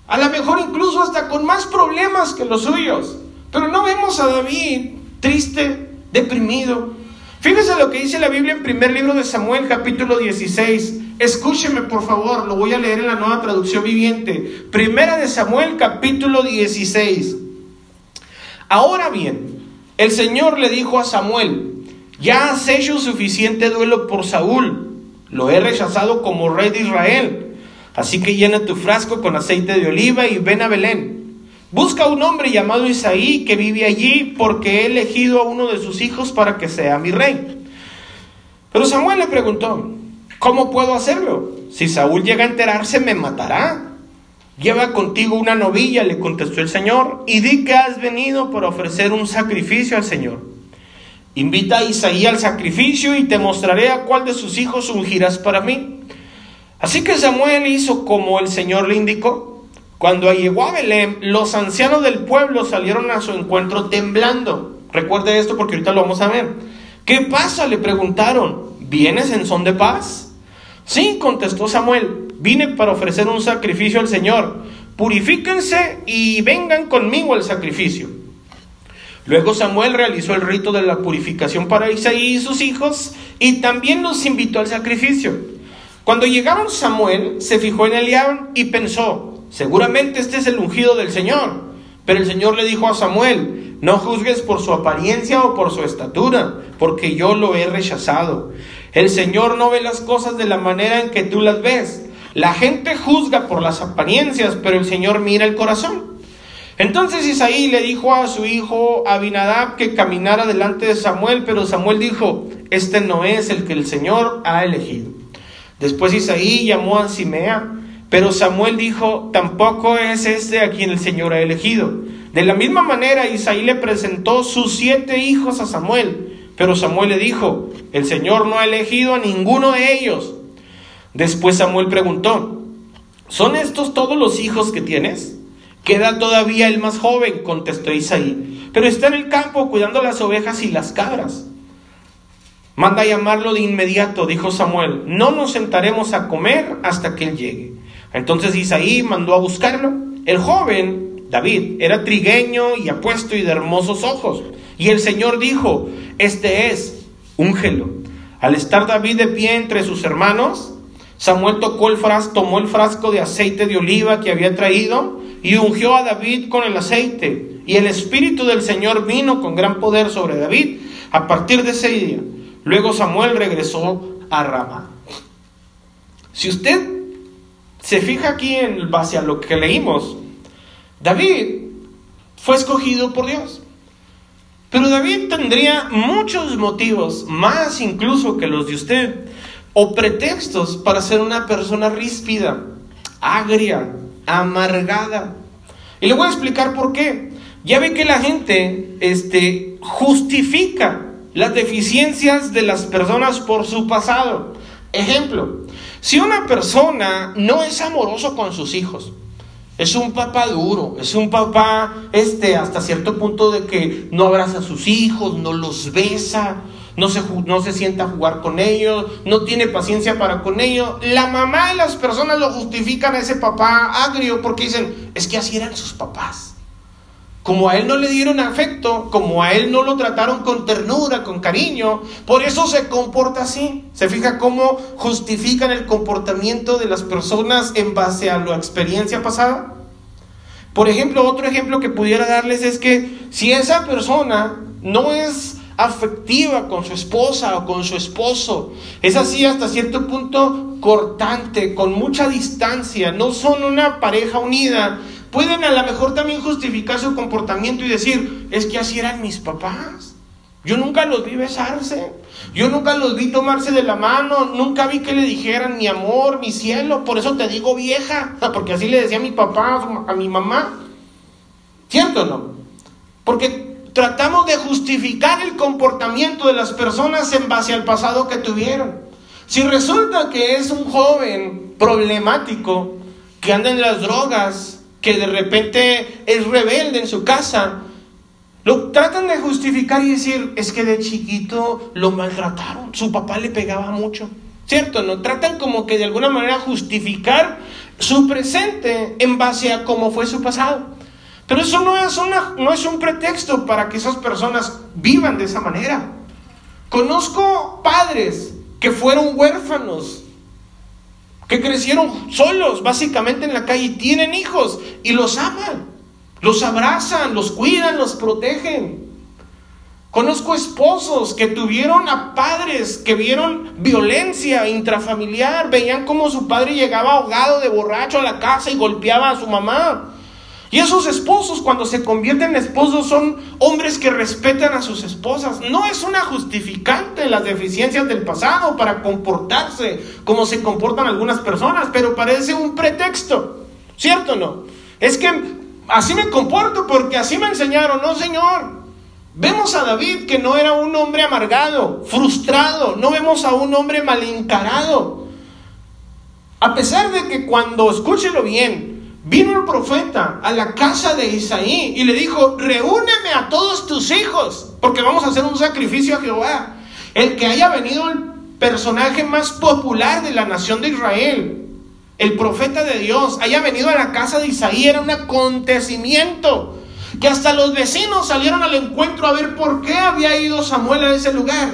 a lo mejor incluso hasta con más problemas que los suyos, pero no vemos a David triste, deprimido. Fíjese lo que dice la Biblia en primer libro de Samuel, capítulo 16. Escúcheme, por favor, lo voy a leer en la nueva traducción viviente. Primera de Samuel, capítulo 16. Ahora bien, el Señor le dijo a Samuel, ya has hecho suficiente duelo por Saúl, lo he rechazado como rey de Israel. Así que llena tu frasco con aceite de oliva y ven a Belén. Busca un hombre llamado Isaí que vive allí porque he elegido a uno de sus hijos para que sea mi rey. Pero Samuel le preguntó, ¿Cómo puedo hacerlo? Si Saúl llega a enterarse, me matará. Lleva contigo una novilla, le contestó el Señor, y di que has venido para ofrecer un sacrificio al Señor. Invita a Isaí al sacrificio y te mostraré a cuál de sus hijos ungirás para mí. Así que Samuel hizo como el Señor le indicó. Cuando llegó a Belén, los ancianos del pueblo salieron a su encuentro temblando. Recuerde esto porque ahorita lo vamos a ver. ¿Qué pasa? Le preguntaron. ¿Vienes en son de paz? Sí, contestó Samuel. Vine para ofrecer un sacrificio al Señor. Purifíquense y vengan conmigo al sacrificio. Luego Samuel realizó el rito de la purificación para Isaí y sus hijos y también los invitó al sacrificio. Cuando llegaron Samuel se fijó en Eliab y pensó, seguramente este es el ungido del Señor. Pero el Señor le dijo a Samuel, no juzgues por su apariencia o por su estatura, porque yo lo he rechazado. El Señor no ve las cosas de la manera en que tú las ves. La gente juzga por las apariencias, pero el Señor mira el corazón. Entonces Isaí le dijo a su hijo Abinadab que caminara delante de Samuel, pero Samuel dijo, este no es el que el Señor ha elegido. Después Isaí llamó a Simea, pero Samuel dijo, tampoco es este a quien el Señor ha elegido. De la misma manera Isaí le presentó sus siete hijos a Samuel, pero Samuel le dijo, el Señor no ha elegido a ninguno de ellos. Después Samuel preguntó, ¿son estos todos los hijos que tienes? Queda todavía el más joven, contestó Isaí, pero está en el campo cuidando las ovejas y las cabras. Manda a llamarlo de inmediato, dijo Samuel. No nos sentaremos a comer hasta que él llegue. Entonces Isaí mandó a buscarlo. El joven, David, era trigueño y apuesto y de hermosos ojos. Y el Señor dijo, este es, úngelo. Al estar David de pie entre sus hermanos, Samuel tocó el frasco, tomó el frasco de aceite de oliva que había traído y ungió a David con el aceite. Y el Espíritu del Señor vino con gran poder sobre David a partir de ese día. Luego Samuel regresó a Ramá. Si usted se fija aquí en base a lo que leímos, David fue escogido por Dios. Pero David tendría muchos motivos, más incluso que los de usted, o pretextos para ser una persona ríspida, agria, amargada. Y le voy a explicar por qué. Ya ve que la gente este, justifica las deficiencias de las personas por su pasado. Ejemplo, si una persona no es amoroso con sus hijos, es un papá duro, es un papá este hasta cierto punto de que no abraza a sus hijos, no los besa, no se, no se sienta a jugar con ellos, no tiene paciencia para con ellos. La mamá y las personas lo justifican a ese papá agrio porque dicen, es que así eran sus papás. Como a él no le dieron afecto, como a él no lo trataron con ternura, con cariño, por eso se comporta así. ¿Se fija cómo justifican el comportamiento de las personas en base a la experiencia pasada? Por ejemplo, otro ejemplo que pudiera darles es que si esa persona no es afectiva con su esposa o con su esposo. Es así hasta cierto punto cortante, con mucha distancia, no son una pareja unida. Pueden a lo mejor también justificar su comportamiento y decir, es que así eran mis papás. Yo nunca los vi besarse, yo nunca los vi tomarse de la mano, nunca vi que le dijeran mi amor, mi cielo, por eso te digo vieja, porque así le decía a mi papá, a mi mamá. ¿Cierto o no? Porque tratamos de justificar el comportamiento de las personas en base al pasado que tuvieron. Si resulta que es un joven problemático, que anda en las drogas, que de repente es rebelde en su casa, lo tratan de justificar y decir, es que de chiquito lo maltrataron, su papá le pegaba mucho. ¿Cierto? No tratan como que de alguna manera justificar su presente en base a cómo fue su pasado. Pero eso no es, una, no es un pretexto para que esas personas vivan de esa manera. Conozco padres que fueron huérfanos, que crecieron solos básicamente en la calle y tienen hijos y los aman, los abrazan, los cuidan, los protegen. Conozco esposos que tuvieron a padres que vieron violencia intrafamiliar, veían cómo su padre llegaba ahogado de borracho a la casa y golpeaba a su mamá. Y esos esposos cuando se convierten en esposos son hombres que respetan a sus esposas. No es una justificante las deficiencias del pasado para comportarse como se comportan algunas personas, pero parece un pretexto. ¿Cierto o no? Es que así me comporto porque así me enseñaron. No, señor. Vemos a David que no era un hombre amargado, frustrado, no vemos a un hombre mal encarado. A pesar de que cuando, escúchelo bien, vino el profeta a la casa de Isaí y le dijo, reúneme a todos tus hijos, porque vamos a hacer un sacrificio a Jehová. El que haya venido el personaje más popular de la nación de Israel, el profeta de Dios, haya venido a la casa de Isaí, era un acontecimiento que hasta los vecinos salieron al encuentro a ver por qué había ido Samuel a ese lugar.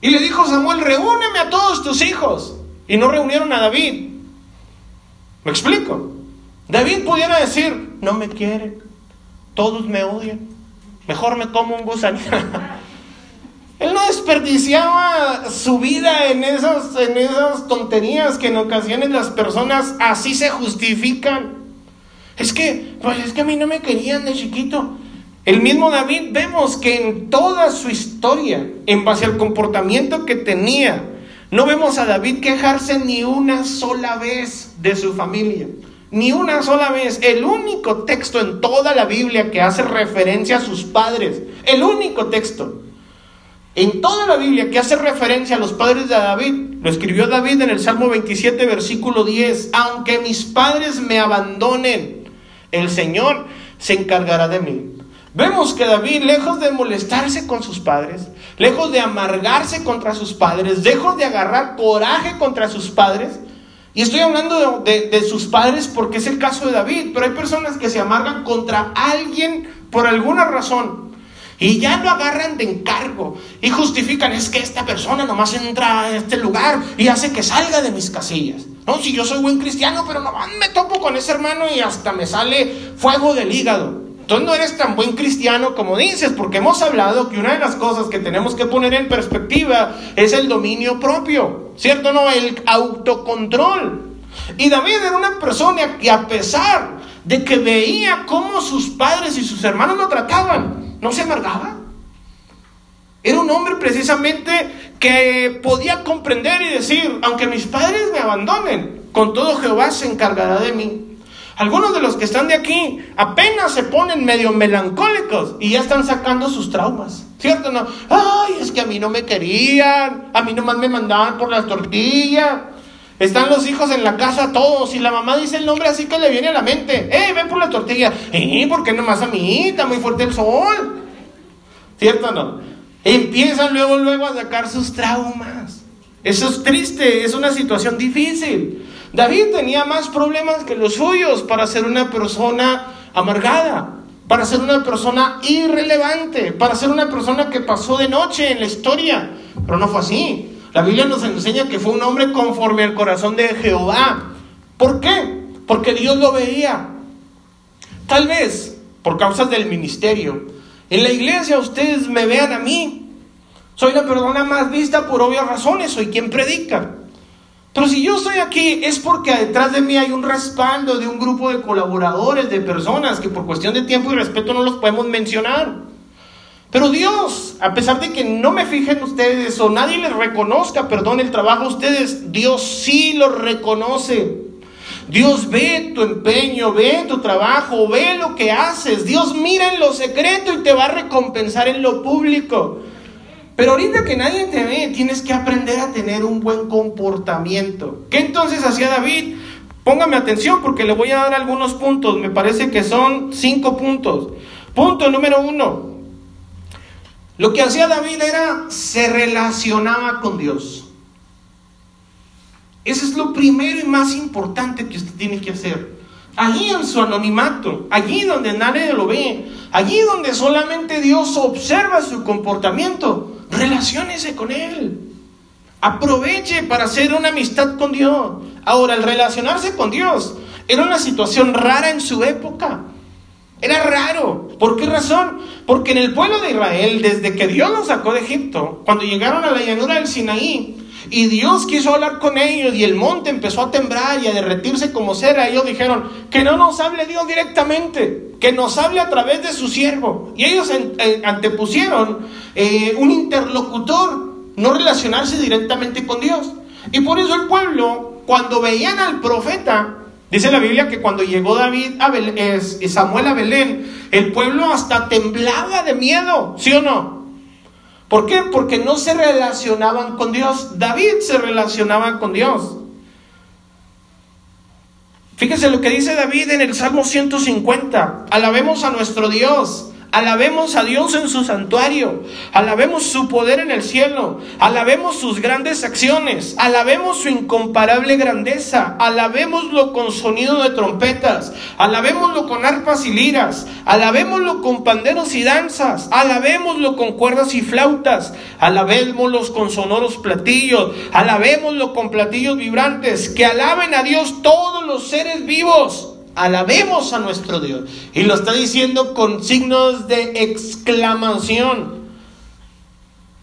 Y le dijo Samuel, reúneme a todos tus hijos. Y no reunieron a David. ¿Me explico? David pudiera decir, no me quieren, todos me odian, mejor me como un gusanito. Él no desperdiciaba su vida en esas, en esas tonterías que en ocasiones las personas así se justifican. Es que, pues es que a mí no me querían de chiquito. El mismo David vemos que en toda su historia, en base al comportamiento que tenía, no vemos a David quejarse ni una sola vez de su familia. Ni una sola vez. El único texto en toda la Biblia que hace referencia a sus padres. El único texto. En toda la Biblia que hace referencia a los padres de David, lo escribió David en el Salmo 27, versículo 10. Aunque mis padres me abandonen, el Señor se encargará de mí. Vemos que David, lejos de molestarse con sus padres, lejos de amargarse contra sus padres, lejos de agarrar coraje contra sus padres, y estoy hablando de, sus padres porque es el caso de David, pero hay personas que se amargan contra alguien por alguna razón. Y ya lo agarran de encargo y justifican, es que esta persona nomás entra a este lugar y hace que salga de mis casillas. No, si yo soy buen cristiano, pero no me topo con ese hermano y hasta me sale fuego del hígado. Entonces no eres tan buen cristiano como dices, porque hemos hablado que una de las cosas que tenemos que poner en perspectiva es el dominio propio, ¿cierto? No, el autocontrol. Y David era una persona que a pesar de que veía cómo sus padres y sus hermanos lo trataban, no se amargaba. Era un hombre precisamente que podía comprender y decir, aunque mis padres me abandonen, con todo Jehová se encargará de mí. Algunos de los que están de aquí apenas se ponen medio melancólicos y ya están sacando sus traumas, ¿cierto? No, ay, es que a mí no me querían, a mí nomás me mandaban por las tortillas. Están los hijos en la casa todos y la mamá dice el nombre así que le viene a la mente. ¡Eh, ven por la tortilla! ¡Eh, por qué nomás a mí? Está muy fuerte el sol. ¿Cierto no? Empiezan luego, luego a sacar sus traumas. Eso es triste, es una situación difícil. David tenía más problemas que los suyos para ser una persona amargada, para ser una persona irrelevante, para ser una persona que pasó de noche en la historia. Pero no fue así. La Biblia nos enseña que fue un hombre conforme al corazón de Jehová. ¿Por qué? Porque Dios lo veía. Tal vez por causas del ministerio, en la iglesia ustedes me vean a mí. Soy la persona más vista por obvias razones, soy quien predica. Pero si yo estoy aquí es porque detrás de mí hay un respaldo de un grupo de colaboradores, de personas que por cuestión de tiempo y respeto no los podemos mencionar. Pero Dios, a pesar de que no me fijen ustedes o nadie les reconozca, perdón, el trabajo a ustedes, Dios sí lo reconoce. Dios ve tu empeño, ve tu trabajo, ve lo que haces. Dios mira en lo secreto y te va a recompensar en lo público. Pero ahorita que nadie te ve, tienes que aprender a tener un buen comportamiento. ¿Qué entonces hacía David? Póngame atención porque le voy a dar algunos puntos. Me parece que son cinco puntos. Punto número uno. Lo que hacía David era se relacionaba con Dios. Eso es lo primero y más importante que usted tiene que hacer. Allí en su anonimato, allí donde nadie lo ve, allí donde solamente Dios observa su comportamiento, relaciónese con Él. Aproveche para hacer una amistad con Dios. Ahora, el relacionarse con Dios era una situación rara en su época. Era raro. ¿Por qué razón? Porque en el pueblo de Israel, desde que Dios los sacó de Egipto, cuando llegaron a la llanura del Sinaí, y Dios quiso hablar con ellos y el monte empezó a temblar y a derretirse como cera. Ellos dijeron, que no nos hable Dios directamente, que nos hable a través de su siervo. Y ellos antepusieron eh, un interlocutor, no relacionarse directamente con Dios. Y por eso el pueblo, cuando veían al profeta, Dice la Biblia que cuando llegó David a Belén, Samuel a Belén, el pueblo hasta temblaba de miedo, ¿sí o no? ¿Por qué? Porque no se relacionaban con Dios. David se relacionaba con Dios. Fíjese lo que dice David en el Salmo 150. Alabemos a nuestro Dios. Alabemos a Dios en su santuario, alabemos su poder en el cielo, alabemos sus grandes acciones, alabemos su incomparable grandeza, alabémoslo con sonido de trompetas, alabémoslo con arpas y liras, alabémoslo con panderos y danzas, alabémoslo con cuerdas y flautas, alabémoslo con sonoros platillos, alabémoslo con platillos vibrantes, que alaben a Dios todos los seres vivos Alabemos a nuestro Dios. Y lo está diciendo con signos de exclamación.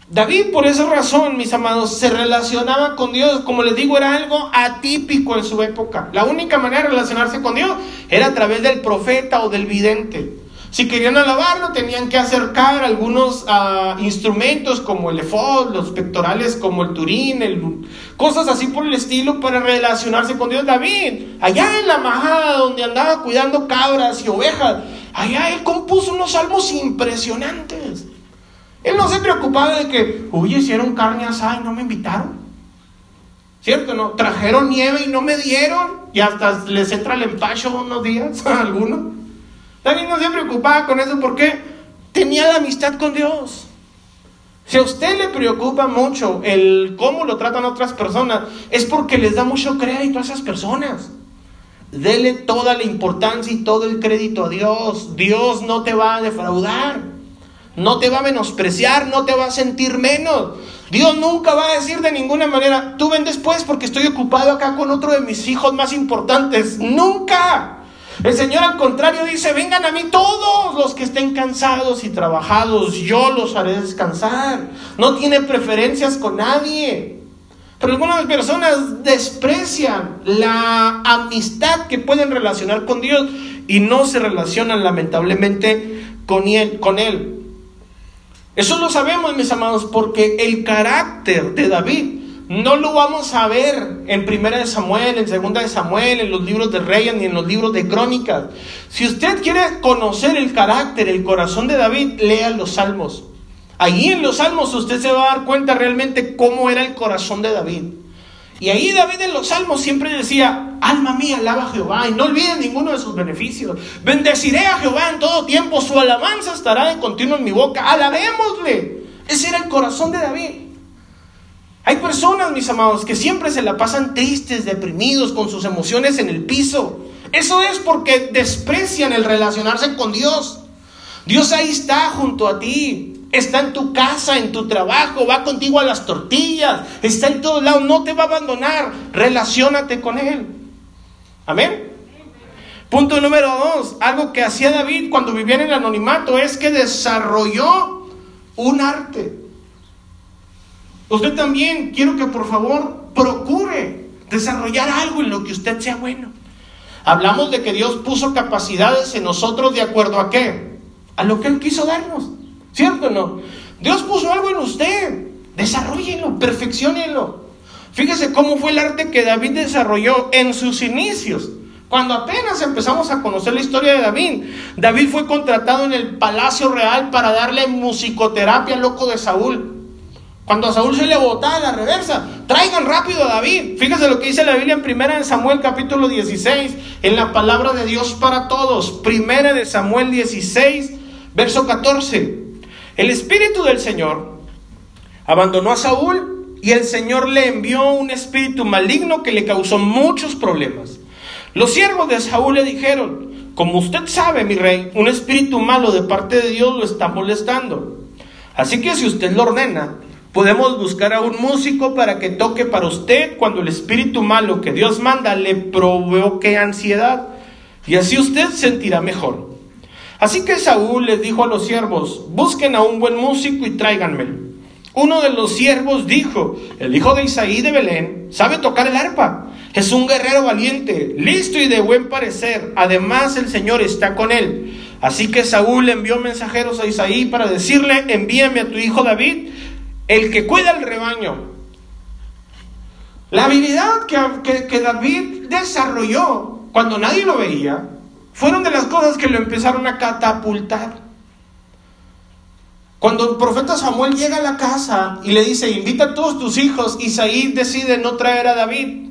David, por esa razón, mis amados, se relacionaba con Dios. Como les digo, era algo atípico en su época. La única manera de relacionarse con Dios era a través del profeta o del vidente. Si querían alabarlo, tenían que acercar algunos ah, instrumentos como el efod, los pectorales como el turín, cosas así por el estilo para relacionarse con Dios. David, allá en la majada donde andaba cuidando cabras y ovejas, allá él compuso unos salmos impresionantes. Él no se preocupaba de que, uy, hicieron carne asada y no me invitaron. ¿Cierto? ¿No? Trajeron nieve y no me dieron. Y hasta les entra el empacho unos días a algunos. David no se preocupaba con eso porque tenía la amistad con Dios. Si a usted le preocupa mucho el cómo lo tratan otras personas, es porque les da mucho crédito a esas personas. Dele toda la importancia y todo el crédito a Dios. Dios no te va a defraudar. No te va a menospreciar, no te va a sentir menos. Dios nunca va a decir de ninguna manera, tú ven después porque estoy ocupado acá con otro de mis hijos más importantes. Nunca. El Señor al contrario dice, vengan a mí todos los que estén cansados y trabajados, yo los haré descansar. No tiene preferencias con nadie. Pero algunas personas desprecian la amistad que pueden relacionar con Dios y no se relacionan lamentablemente con él, con él. Eso lo sabemos, mis amados, porque el carácter de David no lo vamos a ver en Primera de Samuel, en Segunda de Samuel, en los libros de Reyes ni en los libros de Crónicas. Si usted quiere conocer el carácter, el corazón de David, lea los Salmos. Allí en los Salmos usted se va a dar cuenta realmente cómo era el corazón de David. Y ahí David en los Salmos siempre decía, alma mía, alaba a Jehová y no olvides ninguno de sus beneficios. Bendeciré a Jehová en todo tiempo, su alabanza estará de continuo en mi boca. Alabémosle. Ese era el corazón de David. Hay personas, mis amados, que siempre se la pasan tristes, deprimidos, con sus emociones en el piso. Eso es porque desprecian el relacionarse con Dios. Dios ahí está junto a ti. Está en tu casa, en tu trabajo, va contigo a las tortillas, está en todos lados, no te va a abandonar. Relaciónate con Él. Amén. Punto número dos, algo que hacía David cuando vivía en el anonimato es que desarrolló un arte. Usted también quiero que por favor procure desarrollar algo en lo que usted sea bueno. Hablamos de que Dios puso capacidades en nosotros de acuerdo a qué? A lo que Él quiso darnos. ¿Cierto o no? Dios puso algo en usted. Desarrollenlo, perfeccionenlo. Fíjese cómo fue el arte que David desarrolló en sus inicios. Cuando apenas empezamos a conocer la historia de David, David fue contratado en el palacio real para darle musicoterapia al loco de Saúl. Cuando a Saúl se le botaba la reversa, traigan rápido a David. Fíjese lo que dice la Biblia en Primera de Samuel capítulo 16, en la palabra de Dios para todos. Primera de Samuel 16, verso 14. El espíritu del Señor abandonó a Saúl y el Señor le envió un espíritu maligno que le causó muchos problemas. Los siervos de Saúl le dijeron, como usted sabe, mi rey, un espíritu malo de parte de Dios lo está molestando. Así que si usted lo ordena, Podemos buscar a un músico para que toque para usted cuando el espíritu malo que Dios manda le provoque ansiedad y así usted sentirá mejor. Así que Saúl les dijo a los siervos, busquen a un buen músico y tráiganmelo. Uno de los siervos dijo, el hijo de Isaí de Belén sabe tocar el arpa, es un guerrero valiente, listo y de buen parecer, además el Señor está con él. Así que Saúl envió mensajeros a Isaí para decirle, envíame a tu hijo David el que cuida el rebaño. La habilidad que, que, David desarrolló cuando nadie lo veía, fueron de las cosas que lo empezaron a catapultar. Cuando el profeta Samuel llega a la casa y le dice, invita a todos tus hijos, Isaí decide no traer a David.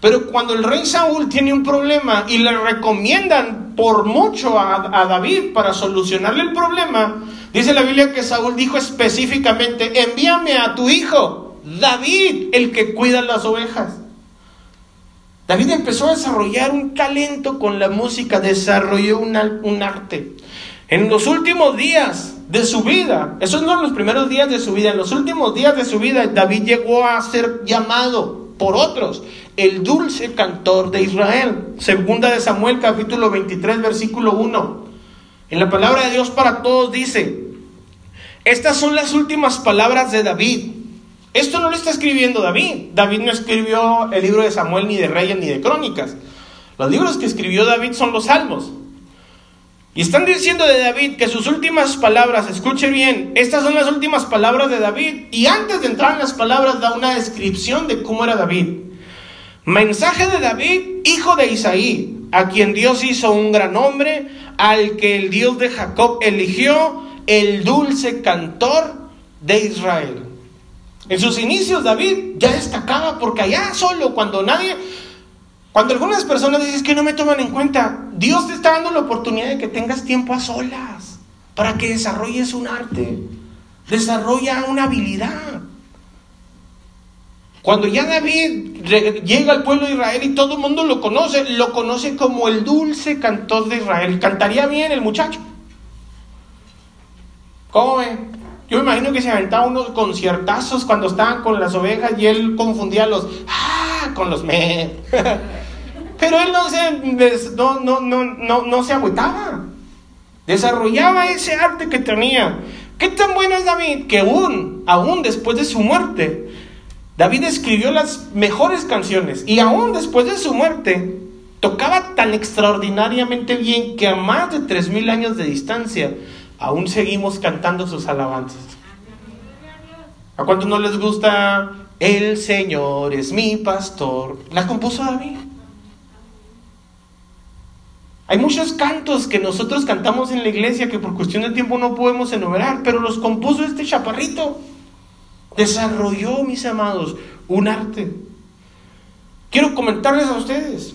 Pero cuando el rey Saúl tiene un problema y le recomiendan por mucho a, a, David para solucionarle el problema, dice la Biblia que Saúl dijo específicamente, envíame a tu hijo, David, el que cuida las ovejas. David empezó a desarrollar un talento con la música, desarrolló un arte. En los últimos días de su vida, esos no los primeros días de su vida, en los últimos días de su vida, David llegó a ser llamado por otros el dulce cantor de Israel. Segunda de Samuel capítulo 23 versículo 1. En la palabra de Dios para todos dice, estas son las últimas palabras de David esto no lo está escribiendo David. David no escribió el libro de Samuel, ni de Reyes, ni de Crónicas. Los libros que escribió David son los Salmos. Y están diciendo de David que sus últimas palabras, escuche bien, estas son las últimas palabras de David. Y antes de entrar en las palabras da una descripción de cómo era David. Mensaje de David, hijo de Isaí, a quien Dios hizo un gran hombre, al que el Dios de Jacob eligió, el dulce cantor de Israel. En sus inicios David ya destacaba porque allá solo, cuando nadie, cuando algunas personas dicen que no me toman en cuenta, Dios te está dando la oportunidad de que tengas tiempo a solas para que desarrolles un arte, desarrolla una habilidad. Cuando ya David llega al pueblo de Israel y todo el mundo lo conoce, lo conoce como el dulce cantor de Israel. Cantaría bien el muchacho. ¿Cómo ven? Yo me imagino que se aventaba unos conciertazos cuando estaban con las ovejas y él confundía los ah con los me. Pero él no se, no, no, no, no, se agüitaba. Desarrollaba ese arte que tenía. ¿Qué tan bueno es David? Que aún, aún después de su muerte, David escribió las mejores canciones. Y aún después de su muerte, tocaba tan extraordinariamente bien que a más de 3.000 años de distancia, aún seguimos cantando sus alabanzas. ¿A cuántos no les gusta El Señor es mi pastor? La compuso David. Hay muchos cantos que nosotros cantamos en la iglesia que por cuestión de tiempo no podemos enumerar, pero los compuso este chaparrito. Desarrolló, mis amados, un arte. Quiero comentarles a ustedes,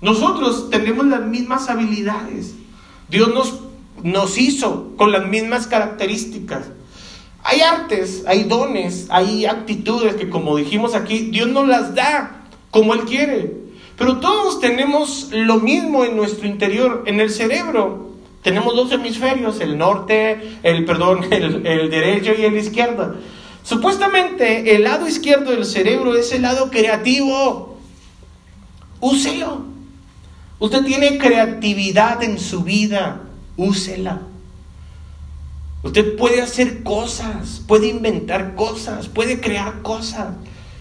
nosotros tenemos las mismas habilidades. Dios nos nos hizo con las mismas características. Hay artes, hay dones, hay actitudes que como dijimos aquí, Dios nos las da como Él quiere. Pero todos tenemos lo mismo en nuestro interior, en el cerebro. Tenemos dos hemisferios, el norte, el perdón, el, el derecho y el izquierdo. Supuestamente el lado izquierdo del cerebro es el lado creativo. Úselo. Usted tiene creatividad en su vida úsela. Usted puede hacer cosas, puede inventar cosas, puede crear cosas.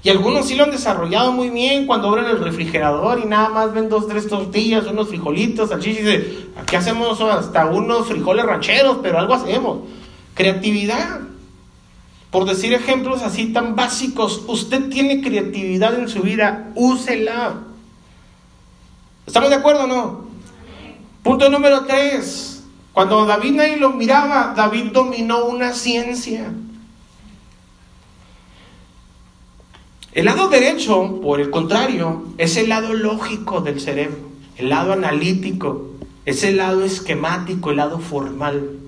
Y algunos sí lo han desarrollado muy bien cuando abren el refrigerador y nada más ven dos, tres tortillas, unos frijolitos, salchichas y dicen, aquí hacemos hasta unos frijoles rancheros, pero algo hacemos. Creatividad. Por decir ejemplos así tan básicos, usted tiene creatividad en su vida, úsela. ¿Estamos de acuerdo o no? Punto número tres. Cuando David nadie lo miraba, David dominó una ciencia. El lado derecho, por el contrario, es el lado lógico del cerebro, el lado analítico, es el lado esquemático, el lado formal.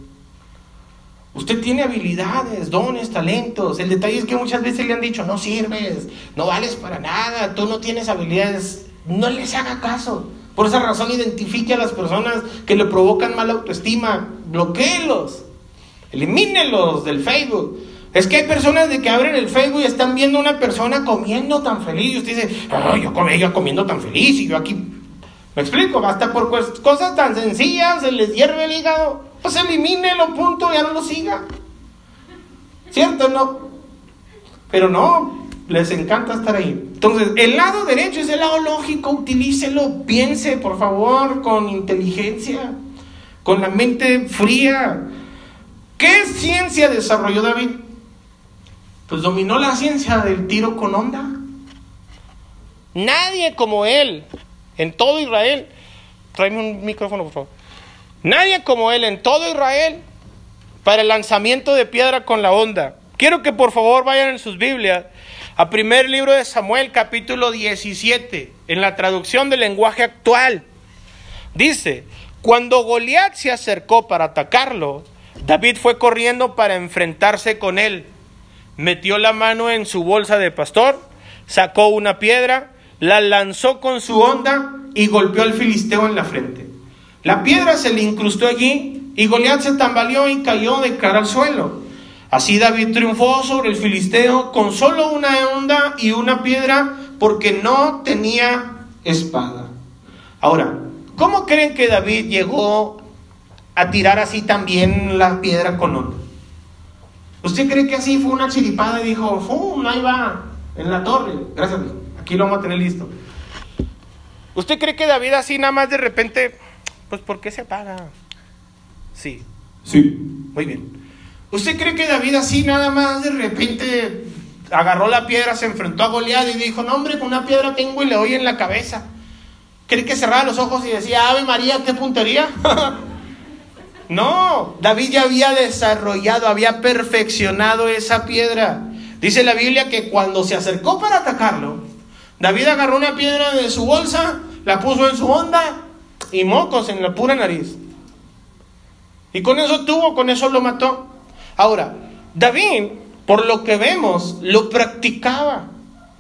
Usted tiene habilidades, dones, talentos. El detalle es que muchas veces le han dicho, no sirves, no vales para nada, tú no tienes habilidades. No les haga caso. Por esa razón identifique a las personas que le provocan mala autoestima, bloqueelos, elimínelos del Facebook. Es que hay personas de que abren el Facebook y están viendo a una persona comiendo tan feliz y usted dice, yo ella comiendo tan feliz y yo aquí... ¿Me explico? Hasta por cosas tan sencillas se les hierve el hígado. Pues elimínelo, punto, ya no lo siga. ¿Cierto? No. Pero no, les encanta estar ahí. Entonces, el lado derecho es el lado lógico, utilícelo, piense, por favor, con inteligencia, con la mente fría. ¿Qué ciencia desarrolló David? Pues dominó la ciencia del tiro con onda. Nadie como él en todo Israel. Tráeme un micrófono, por favor. Nadie como él en todo Israel para el lanzamiento de piedra con la onda. Quiero que por favor vayan en sus Biblias a primer libro de Samuel, capítulo 17, en la traducción del lenguaje actual. Dice, cuando Goliat se acercó para atacarlo, David fue corriendo para enfrentarse con él. Metió la mano en su bolsa de pastor, sacó una piedra, la lanzó con su onda y golpeó al filisteo en la frente. La piedra se le incrustó allí y Goliat se tambaleó y cayó de cara al suelo. Así David triunfó sobre el filisteo con solo una onda y una piedra porque no tenía espada. Ahora, ¿cómo creen que David llegó a tirar así también la piedra con onda? ¿Usted cree que así fue una chiripada y dijo, ¡fum! Ahí va, en la torre. Gracias, aquí lo vamos a tener listo. ¿Usted cree que David así nada más de repente, pues ¿por qué se apaga? Sí. Sí. Muy bien. ¿Usted cree que David así nada más de repente agarró la piedra, se enfrentó a Goliat y dijo, no hombre, con una piedra tengo y le doy en la cabeza? ¿Cree que cerraba los ojos y decía, Ave María, qué puntería? no, David ya había desarrollado, había perfeccionado esa piedra. Dice la Biblia que cuando se acercó para atacarlo, David agarró una piedra de su bolsa, la puso en su onda y mocos en la pura nariz. Y con eso tuvo, con eso lo mató. Ahora, David, por lo que vemos, lo practicaba.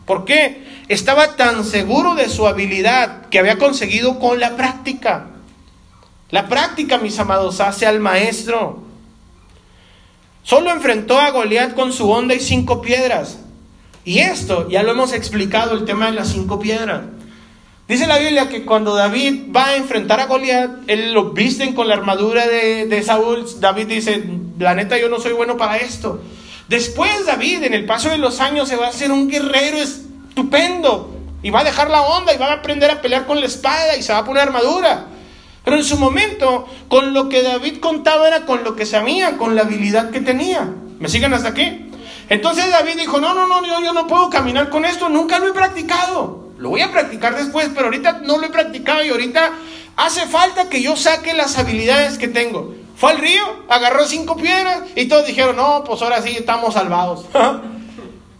¿Por qué? Estaba tan seguro de su habilidad que había conseguido con la práctica. La práctica, mis amados, hace al maestro. Solo enfrentó a Goliat con su onda y cinco piedras. Y esto ya lo hemos explicado, el tema de las cinco piedras. Dice la Biblia que cuando David va a enfrentar a Goliat, él lo visten con la armadura de, Saúl. David dice, la neta yo no soy bueno para esto. Después David, en el paso de los años, se va a hacer un guerrero estupendo. Y va a dejar la onda y va a aprender a pelear con la espada y se va a poner armadura. Pero en su momento, con lo que David contaba era con lo que sabía, con la habilidad que tenía. ¿Me siguen hasta aquí? Entonces David dijo, no, no, no, yo no puedo caminar con esto, nunca lo he practicado. Lo voy a practicar después, pero ahorita no lo he practicado y ahorita hace falta que yo saque las habilidades que tengo. Fue al río, agarró cinco piedras y todos dijeron, no, pues ahora sí estamos salvados.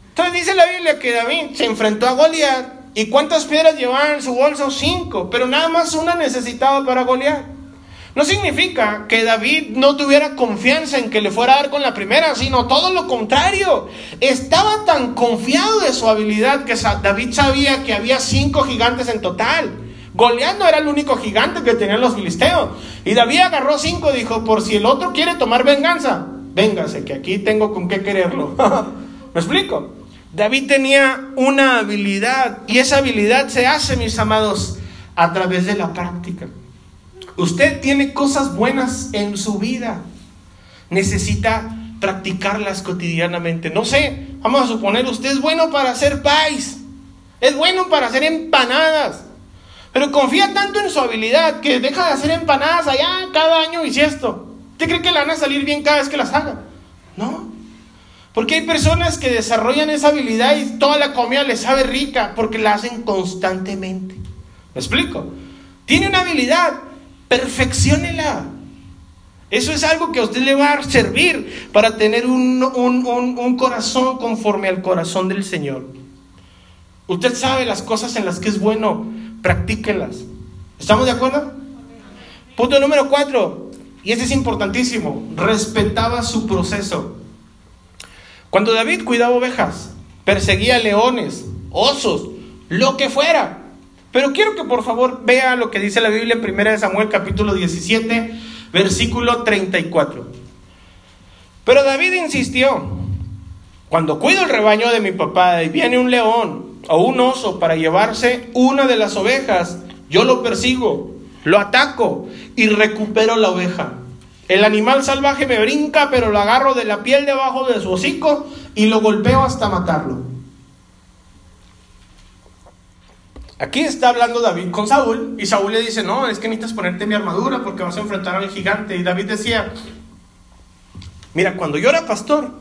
Entonces dice la Biblia que David se enfrentó a Goliat y cuántas piedras llevaba en su bolsa, cinco, pero nada más una necesitaba para Goliat. No significa que David no tuviera confianza en que le fuera a dar con la primera, sino todo lo contrario. Estaba tan confiado de su habilidad que David sabía que había cinco gigantes en total. Goliat no era el único gigante que tenían los filisteos. Y David agarró cinco y dijo, por si el otro quiere tomar venganza, véngase, que aquí tengo con qué quererlo. ¿Me explico? David tenía una habilidad y esa habilidad se hace, mis amados, a través de la práctica. Usted tiene cosas buenas en su vida. Necesita practicarlas cotidianamente. No sé, vamos a suponer, usted es bueno para hacer pais. Es bueno para hacer empanadas. Pero confía tanto en su habilidad que deja de hacer empanadas allá cada año y esto. ¿Usted cree que le van a salir bien cada vez que las haga? No. Porque hay personas que desarrollan esa habilidad y toda la comida les sabe rica porque la hacen constantemente. ¿Me explico? Tiene una habilidad, perfeccionela. Eso es algo que a usted le va a servir para tener un, un corazón conforme al corazón del Señor. Usted sabe las cosas en las que es bueno practíquenlas. ¿Estamos de acuerdo? Punto número cuatro, y este es importantísimo, respetaba su proceso. Cuando David cuidaba ovejas, perseguía leones, osos, lo que fuera. Pero quiero que por favor vea lo que dice la Biblia en 1 Samuel capítulo 17, versículo 34. Pero David insistió, cuando cuido el rebaño de mi papá y viene un león o un oso para llevarse una de las ovejas, yo lo persigo, lo ataco y recupero la oveja. El animal salvaje me brinca, pero lo agarro de la piel debajo de su hocico y lo golpeo hasta matarlo. Aquí está hablando David con Saúl y Saúl le dice, no, es que necesitas ponerte mi armadura porque vas a enfrentar al gigante. Y David decía, mira, cuando yo era pastor,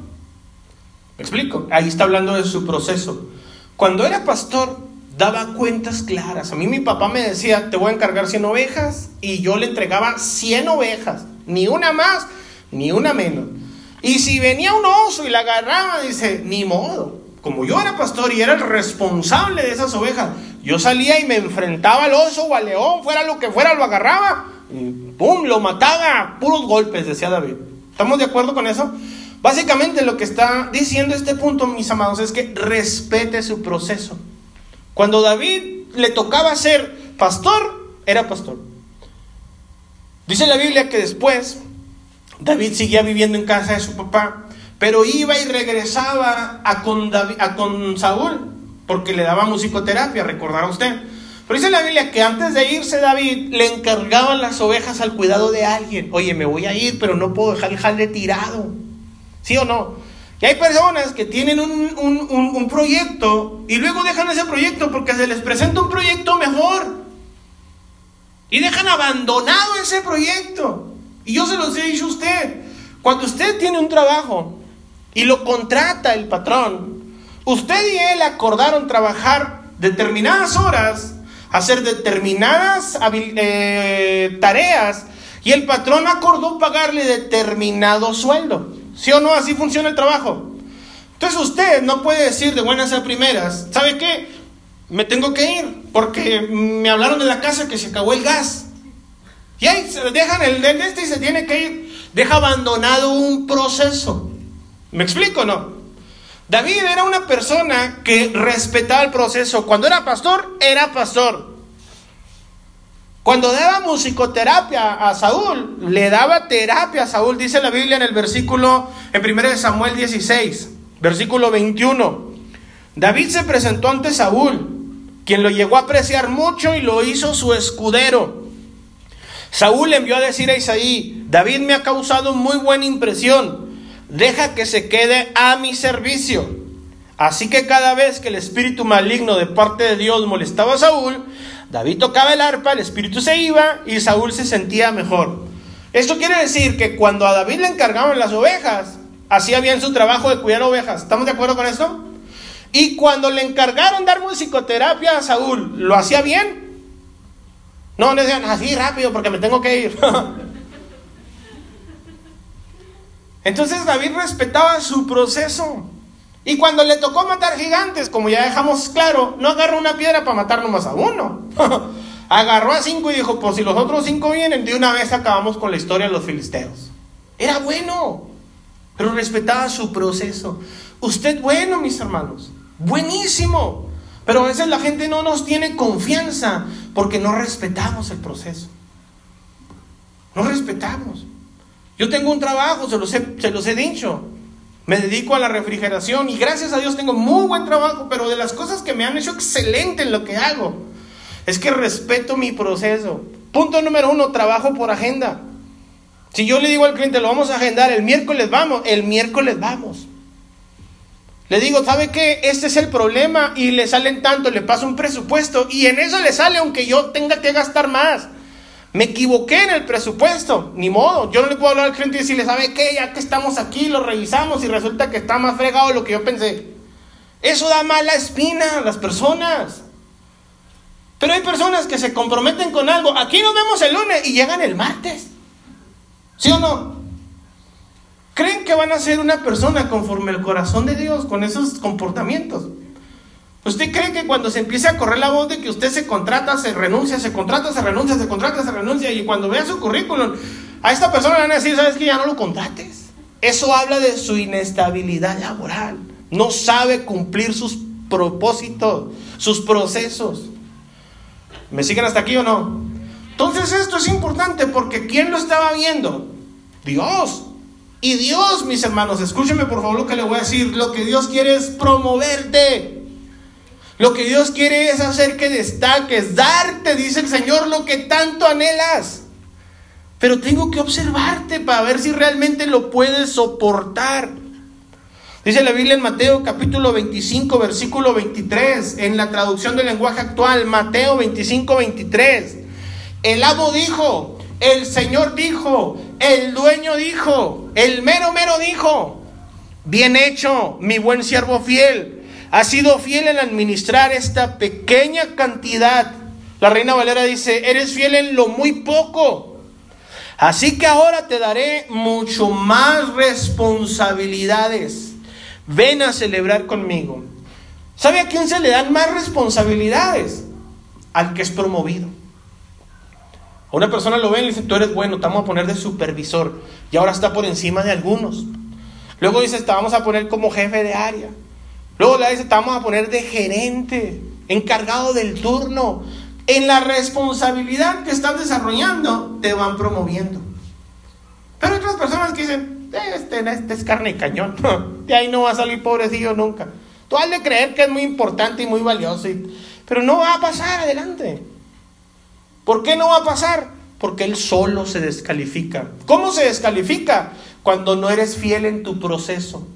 me explico, ahí está hablando de su proceso. Cuando era pastor, daba cuentas claras. A mí mi papá me decía, te voy a encargar 100 ovejas y yo le entregaba 100 ovejas, ni una más, ni una menos. Y si venía un oso y la agarraba, dice, ni modo. Como yo era pastor y era el responsable de esas ovejas, yo salía y me enfrentaba al oso o al león, fuera lo que fuera, lo agarraba y ¡pum! lo mataba, puros golpes, decía David. ¿Estamos de acuerdo con eso? Básicamente lo que está diciendo este punto, mis amados, es que respete su proceso. Cuando David le tocaba ser pastor, era pastor. Dice la Biblia que después David seguía viviendo en casa de su papá, pero iba y regresaba a con, a con Saúl, porque le daba musicoterapia, recordará usted. Pero dice la Biblia que antes de irse David le encargaban las ovejas al cuidado de alguien. Oye, me voy a ir, pero no puedo dejar el jale tirado. ¿Sí o no? Y hay personas que tienen un, proyecto y luego dejan ese proyecto porque se les presenta un proyecto mejor. Y dejan abandonado ese proyecto. Y yo se los he dicho a usted. Cuando usted tiene un trabajo y lo contrata el patrón, usted y él acordaron trabajar determinadas horas, hacer determinadas eh, tareas, y el patrón acordó pagarle determinado sueldo. ¿Sí o no? Así funciona el trabajo. Entonces usted no puede decir de buenas a primeras, ¿sabe qué? Me tengo que ir porque me hablaron de la casa que se acabó el gas. Y ahí se dejan el de este y se tiene que ir. Deja abandonado un proceso. ¿Me explico o no? David era una persona que respetaba el proceso. Cuando era pastor, era pastor. Cuando daba musicoterapia a Saúl, le daba terapia a Saúl, dice la Biblia en el versículo, en 1 Samuel 16, versículo 21. David se presentó ante Saúl, quien lo llegó a apreciar mucho y lo hizo su escudero. Saúl envió a decir a Isaí, David me ha causado muy buena impresión, deja que se quede a mi servicio. Así que cada vez que el espíritu maligno de parte de Dios molestaba a Saúl, David tocaba el arpa, el espíritu se iba y Saúl se sentía mejor. Esto quiere decir que cuando a David le encargaban las ovejas, hacía bien su trabajo de cuidar ovejas. ¿Estamos de acuerdo con esto? Y cuando le encargaron dar musicoterapia a Saúl, ¿lo hacía bien? No, le decían así rápido porque me tengo que ir. Entonces David respetaba su proceso. Y cuando le tocó matar gigantes, como ya dejamos claro, no agarró una piedra para matar nomás a uno. Agarró a cinco y dijo, pues si los otros cinco vienen, de una vez acabamos con la historia de los filisteos. Era bueno, pero respetaba su proceso. Usted bueno, mis hermanos, buenísimo. Pero a veces la gente no nos tiene confianza porque no respetamos el proceso. No respetamos. Yo tengo un trabajo, se los se los he dicho. Me dedico a la refrigeración y gracias a Dios tengo muy buen trabajo, pero de las cosas que me han hecho excelente en lo que hago es que respeto mi proceso. Punto número uno, trabajo por agenda. Si yo le digo al cliente, lo vamos a agendar, el miércoles vamos, el miércoles vamos. Le digo, ¿sabe qué? Este es el problema y le salen tanto, le paso un presupuesto y en eso le sale aunque yo tenga que gastar más. Me equivoqué en el presupuesto, ni modo. Yo no le puedo hablar al cliente y decirle, ¿sabe qué? Ya que estamos aquí, lo revisamos y resulta que está más fregado de lo que yo pensé. Eso da mala espina a las personas. Pero hay personas que se comprometen con algo. Aquí nos vemos el lunes y llegan el martes. ¿Sí o no? ¿Creen que van a ser una persona conforme al corazón de Dios con esos comportamientos? ¿Usted cree que cuando se empiece a correr la voz de que usted se contrata, se renuncia, se contrata, se renuncia, se contrata, se renuncia, y cuando vea su currículum, a esta persona le van a decir, ¿sabes que Ya no lo contrates. Eso habla de su inestabilidad laboral. No sabe cumplir sus propósitos, sus procesos. ¿Me siguen hasta aquí o no? Entonces esto es importante porque ¿quién lo estaba viendo? Dios. Y Dios, mis hermanos, escúcheme por favor lo que le voy a decir. Lo que Dios quiere es promoverte. Lo que Dios quiere es hacer que destaques, darte, dice el Señor, lo que tanto anhelas. Pero tengo que observarte para ver si realmente lo puedes soportar. Dice la Biblia en Mateo capítulo 25, versículo 23, en la traducción del lenguaje actual, Mateo 25, 23. El amo dijo, el Señor dijo, el dueño dijo, el mero mero dijo, bien hecho, mi buen siervo fiel Has sido fiel en administrar esta pequeña cantidad. La reina Valera dice, eres fiel en lo muy poco. Así que ahora te daré mucho más responsabilidades. Ven a celebrar conmigo. ¿Sabe a quién se le dan más responsabilidades? Al que es promovido. A una persona lo ven y le dice, tú eres bueno, te vamos a poner de supervisor. Y ahora está por encima de algunos. Luego dice, te vamos a poner como jefe de área. Luego le dice, te vamos a poner de gerente, encargado del turno. En la responsabilidad que estás desarrollando, te van promoviendo. Pero otras personas que dicen, este, este es carne y cañón. De ahí no va a salir pobrecillo nunca. Tú has de creer que es muy importante y muy valioso, pero no va a pasar adelante. ¿Por qué no va a pasar? Porque él solo se descalifica. ¿Cómo se descalifica? Cuando no eres fiel en tu proceso.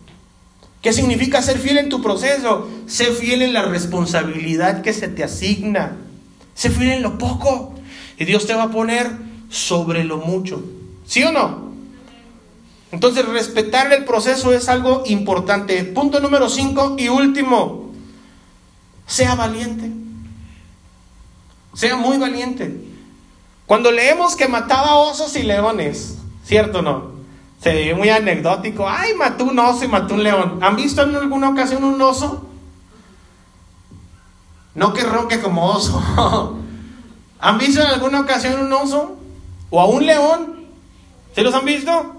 ¿Qué significa ser fiel en tu proceso? Ser fiel en la responsabilidad que se te asigna. Sé fiel en lo poco. Y Dios te va a poner sobre lo mucho. ¿Sí o no? Entonces, respetar el proceso es algo importante. Punto número 5 y último. Sea valiente. Sea muy valiente. Cuando leemos que mataba osos y leones, ¿cierto o no? Se ve muy anecdótico. Ay, mató un oso y mató un león. ¿Han visto en alguna ocasión un oso? No que ronque como oso. ¿Han visto en alguna ocasión un oso? ¿O a un león? ¿Sí los han visto?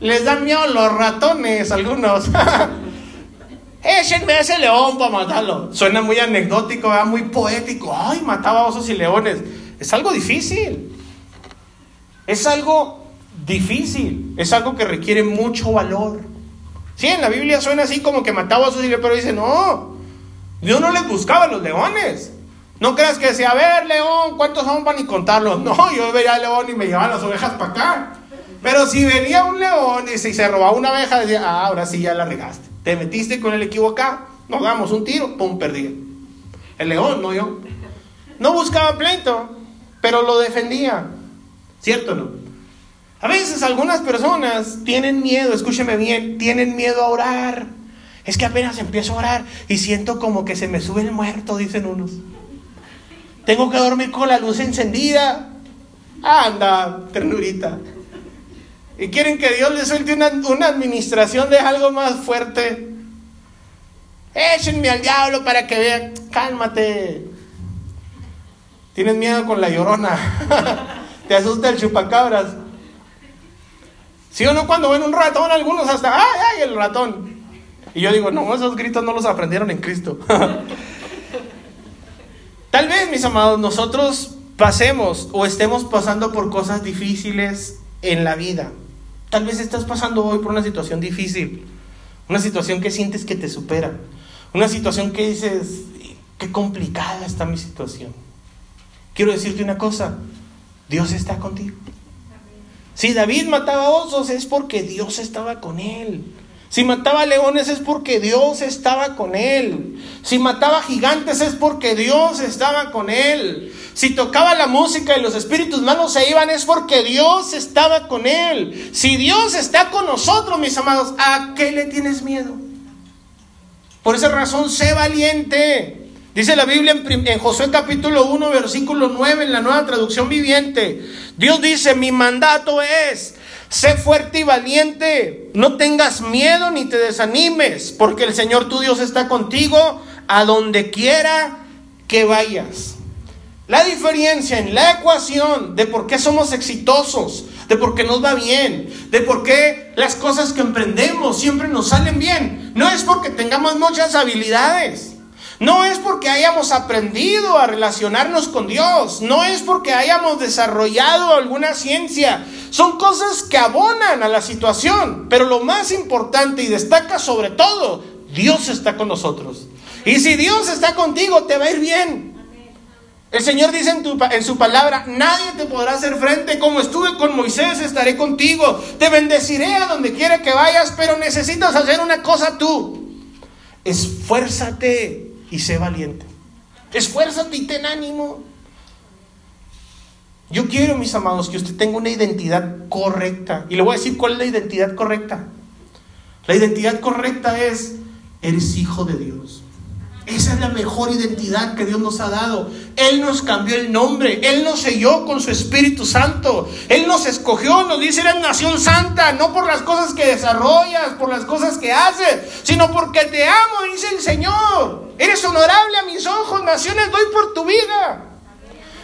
Les dan miedo los ratones, algunos. Échenme a ese león para matarlo. Suena muy anecdótico, muy poético. Ay, mataba osos y leones. Es algo difícil. Es algo difícil. Es algo que requiere mucho valor. Sí, en la Biblia suena así como que mataba osos y leones, pero dice, no. Dios no les buscaba a los leones. No creas que decía, a ver, león, ¿cuántos son para ni contarlos? No, yo veía al león y me llevaba las ovejas para acá. Pero si venía un león y se, robaba una abeja, decía, ah, ahora sí ya la regaste. Te metiste con el equivocado, nos damos un tiro, pum, perdí. El león, no yo. No buscaba pleito, pero lo defendía. ¿Cierto o no? A veces algunas personas tienen miedo, escúcheme bien, tienen miedo a orar. Es que apenas empiezo a orar y siento como que se me sube el muerto, dicen unos. Tengo que dormir con la luz encendida. Anda, ternurita y quieren que Dios les suelte una, administración de algo más fuerte. Échenme al diablo para que vean. Cálmate. Tienes miedo con la llorona. Te asusta el chupacabras. ¿Sí o no? Cuando ven un ratón, algunos hasta, ¡ay, ay, el ratón! Y yo digo, no, esos gritos no los aprendieron en Cristo. Tal vez, mis amados, nosotros pasemos o estemos pasando por cosas difíciles en la vida. Tal vez estás pasando hoy por una situación difícil, una situación que sientes que te supera, una situación que dices, qué complicada está mi situación. Quiero decirte una cosa, Dios está contigo. Si David mataba osos es porque Dios estaba con él. Si mataba leones es porque Dios estaba con él. Si mataba gigantes es porque Dios estaba con él. Si tocaba la música y los espíritus malos se iban es porque Dios estaba con él. Si Dios está con nosotros, mis amados, ¿a qué le tienes miedo? Por esa razón, sé valiente. Dice la Biblia en, Josué capítulo 1, versículo 9, en la nueva traducción viviente. Dios dice, mi mandato es Sé fuerte y valiente, no tengas miedo ni te desanimes, porque el Señor tu Dios está contigo a donde quiera que vayas. La diferencia en la ecuación de por qué somos exitosos, de por qué nos va bien, de por qué las cosas que emprendemos siempre nos salen bien, no es porque tengamos muchas habilidades. No es porque hayamos aprendido a relacionarnos con Dios, no es porque hayamos desarrollado alguna ciencia, son cosas que abonan a la situación, pero lo más importante y destaca sobre todo, Dios está con nosotros. Y si Dios está contigo, te va a ir bien. El Señor dice en, en, su palabra, nadie te podrá hacer frente, como estuve con Moisés, estaré contigo, te bendeciré a donde quiera que vayas, pero necesitas hacer una cosa tú, esfuérzate y sé valiente. Esfuérzate y ten ánimo. Yo quiero, mis amados, que usted tenga una identidad correcta. Y le voy a decir cuál es la identidad correcta. La identidad correcta es eres hijo de Dios. Esa es la mejor identidad que Dios nos ha dado. Él nos cambió el nombre, Él nos selló con su Espíritu Santo, Él nos escogió, nos dice, eres nación santa, no por las cosas que desarrollas, por las cosas que haces, sino porque te amo, dice el Señor. Eres honorable a mis ojos, naciones doy por tu vida.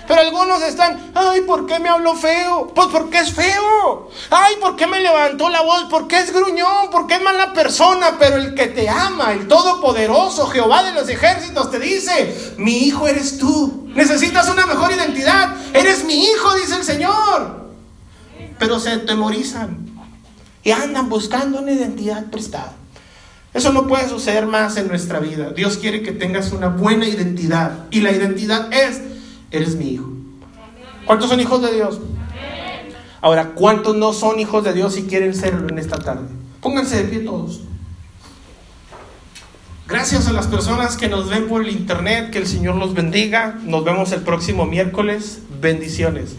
Pero algunos están, ay, ¿por qué me habló feo? Pues porque es feo. Ay, ¿por qué me levantó la voz? Porque es gruñón, porque es mala persona. Pero el que te ama, el Todopoderoso, Jehová de los ejércitos, te dice, mi hijo eres tú. Necesitas una mejor identidad. Eres mi hijo, dice el Señor. Pero se atemorizan y andan buscando una identidad prestada. Eso no puede suceder más en nuestra vida. Dios quiere que tengas una buena identidad. Y la identidad es eres mi hijo. ¿Cuántos son hijos de Dios? Ahora, ¿cuántos no son hijos de Dios y quieren serlo en esta tarde? Pónganse de pie todos. Gracias a las personas que nos ven por el internet, que el Señor los bendiga. Nos vemos el próximo miércoles. Bendiciones.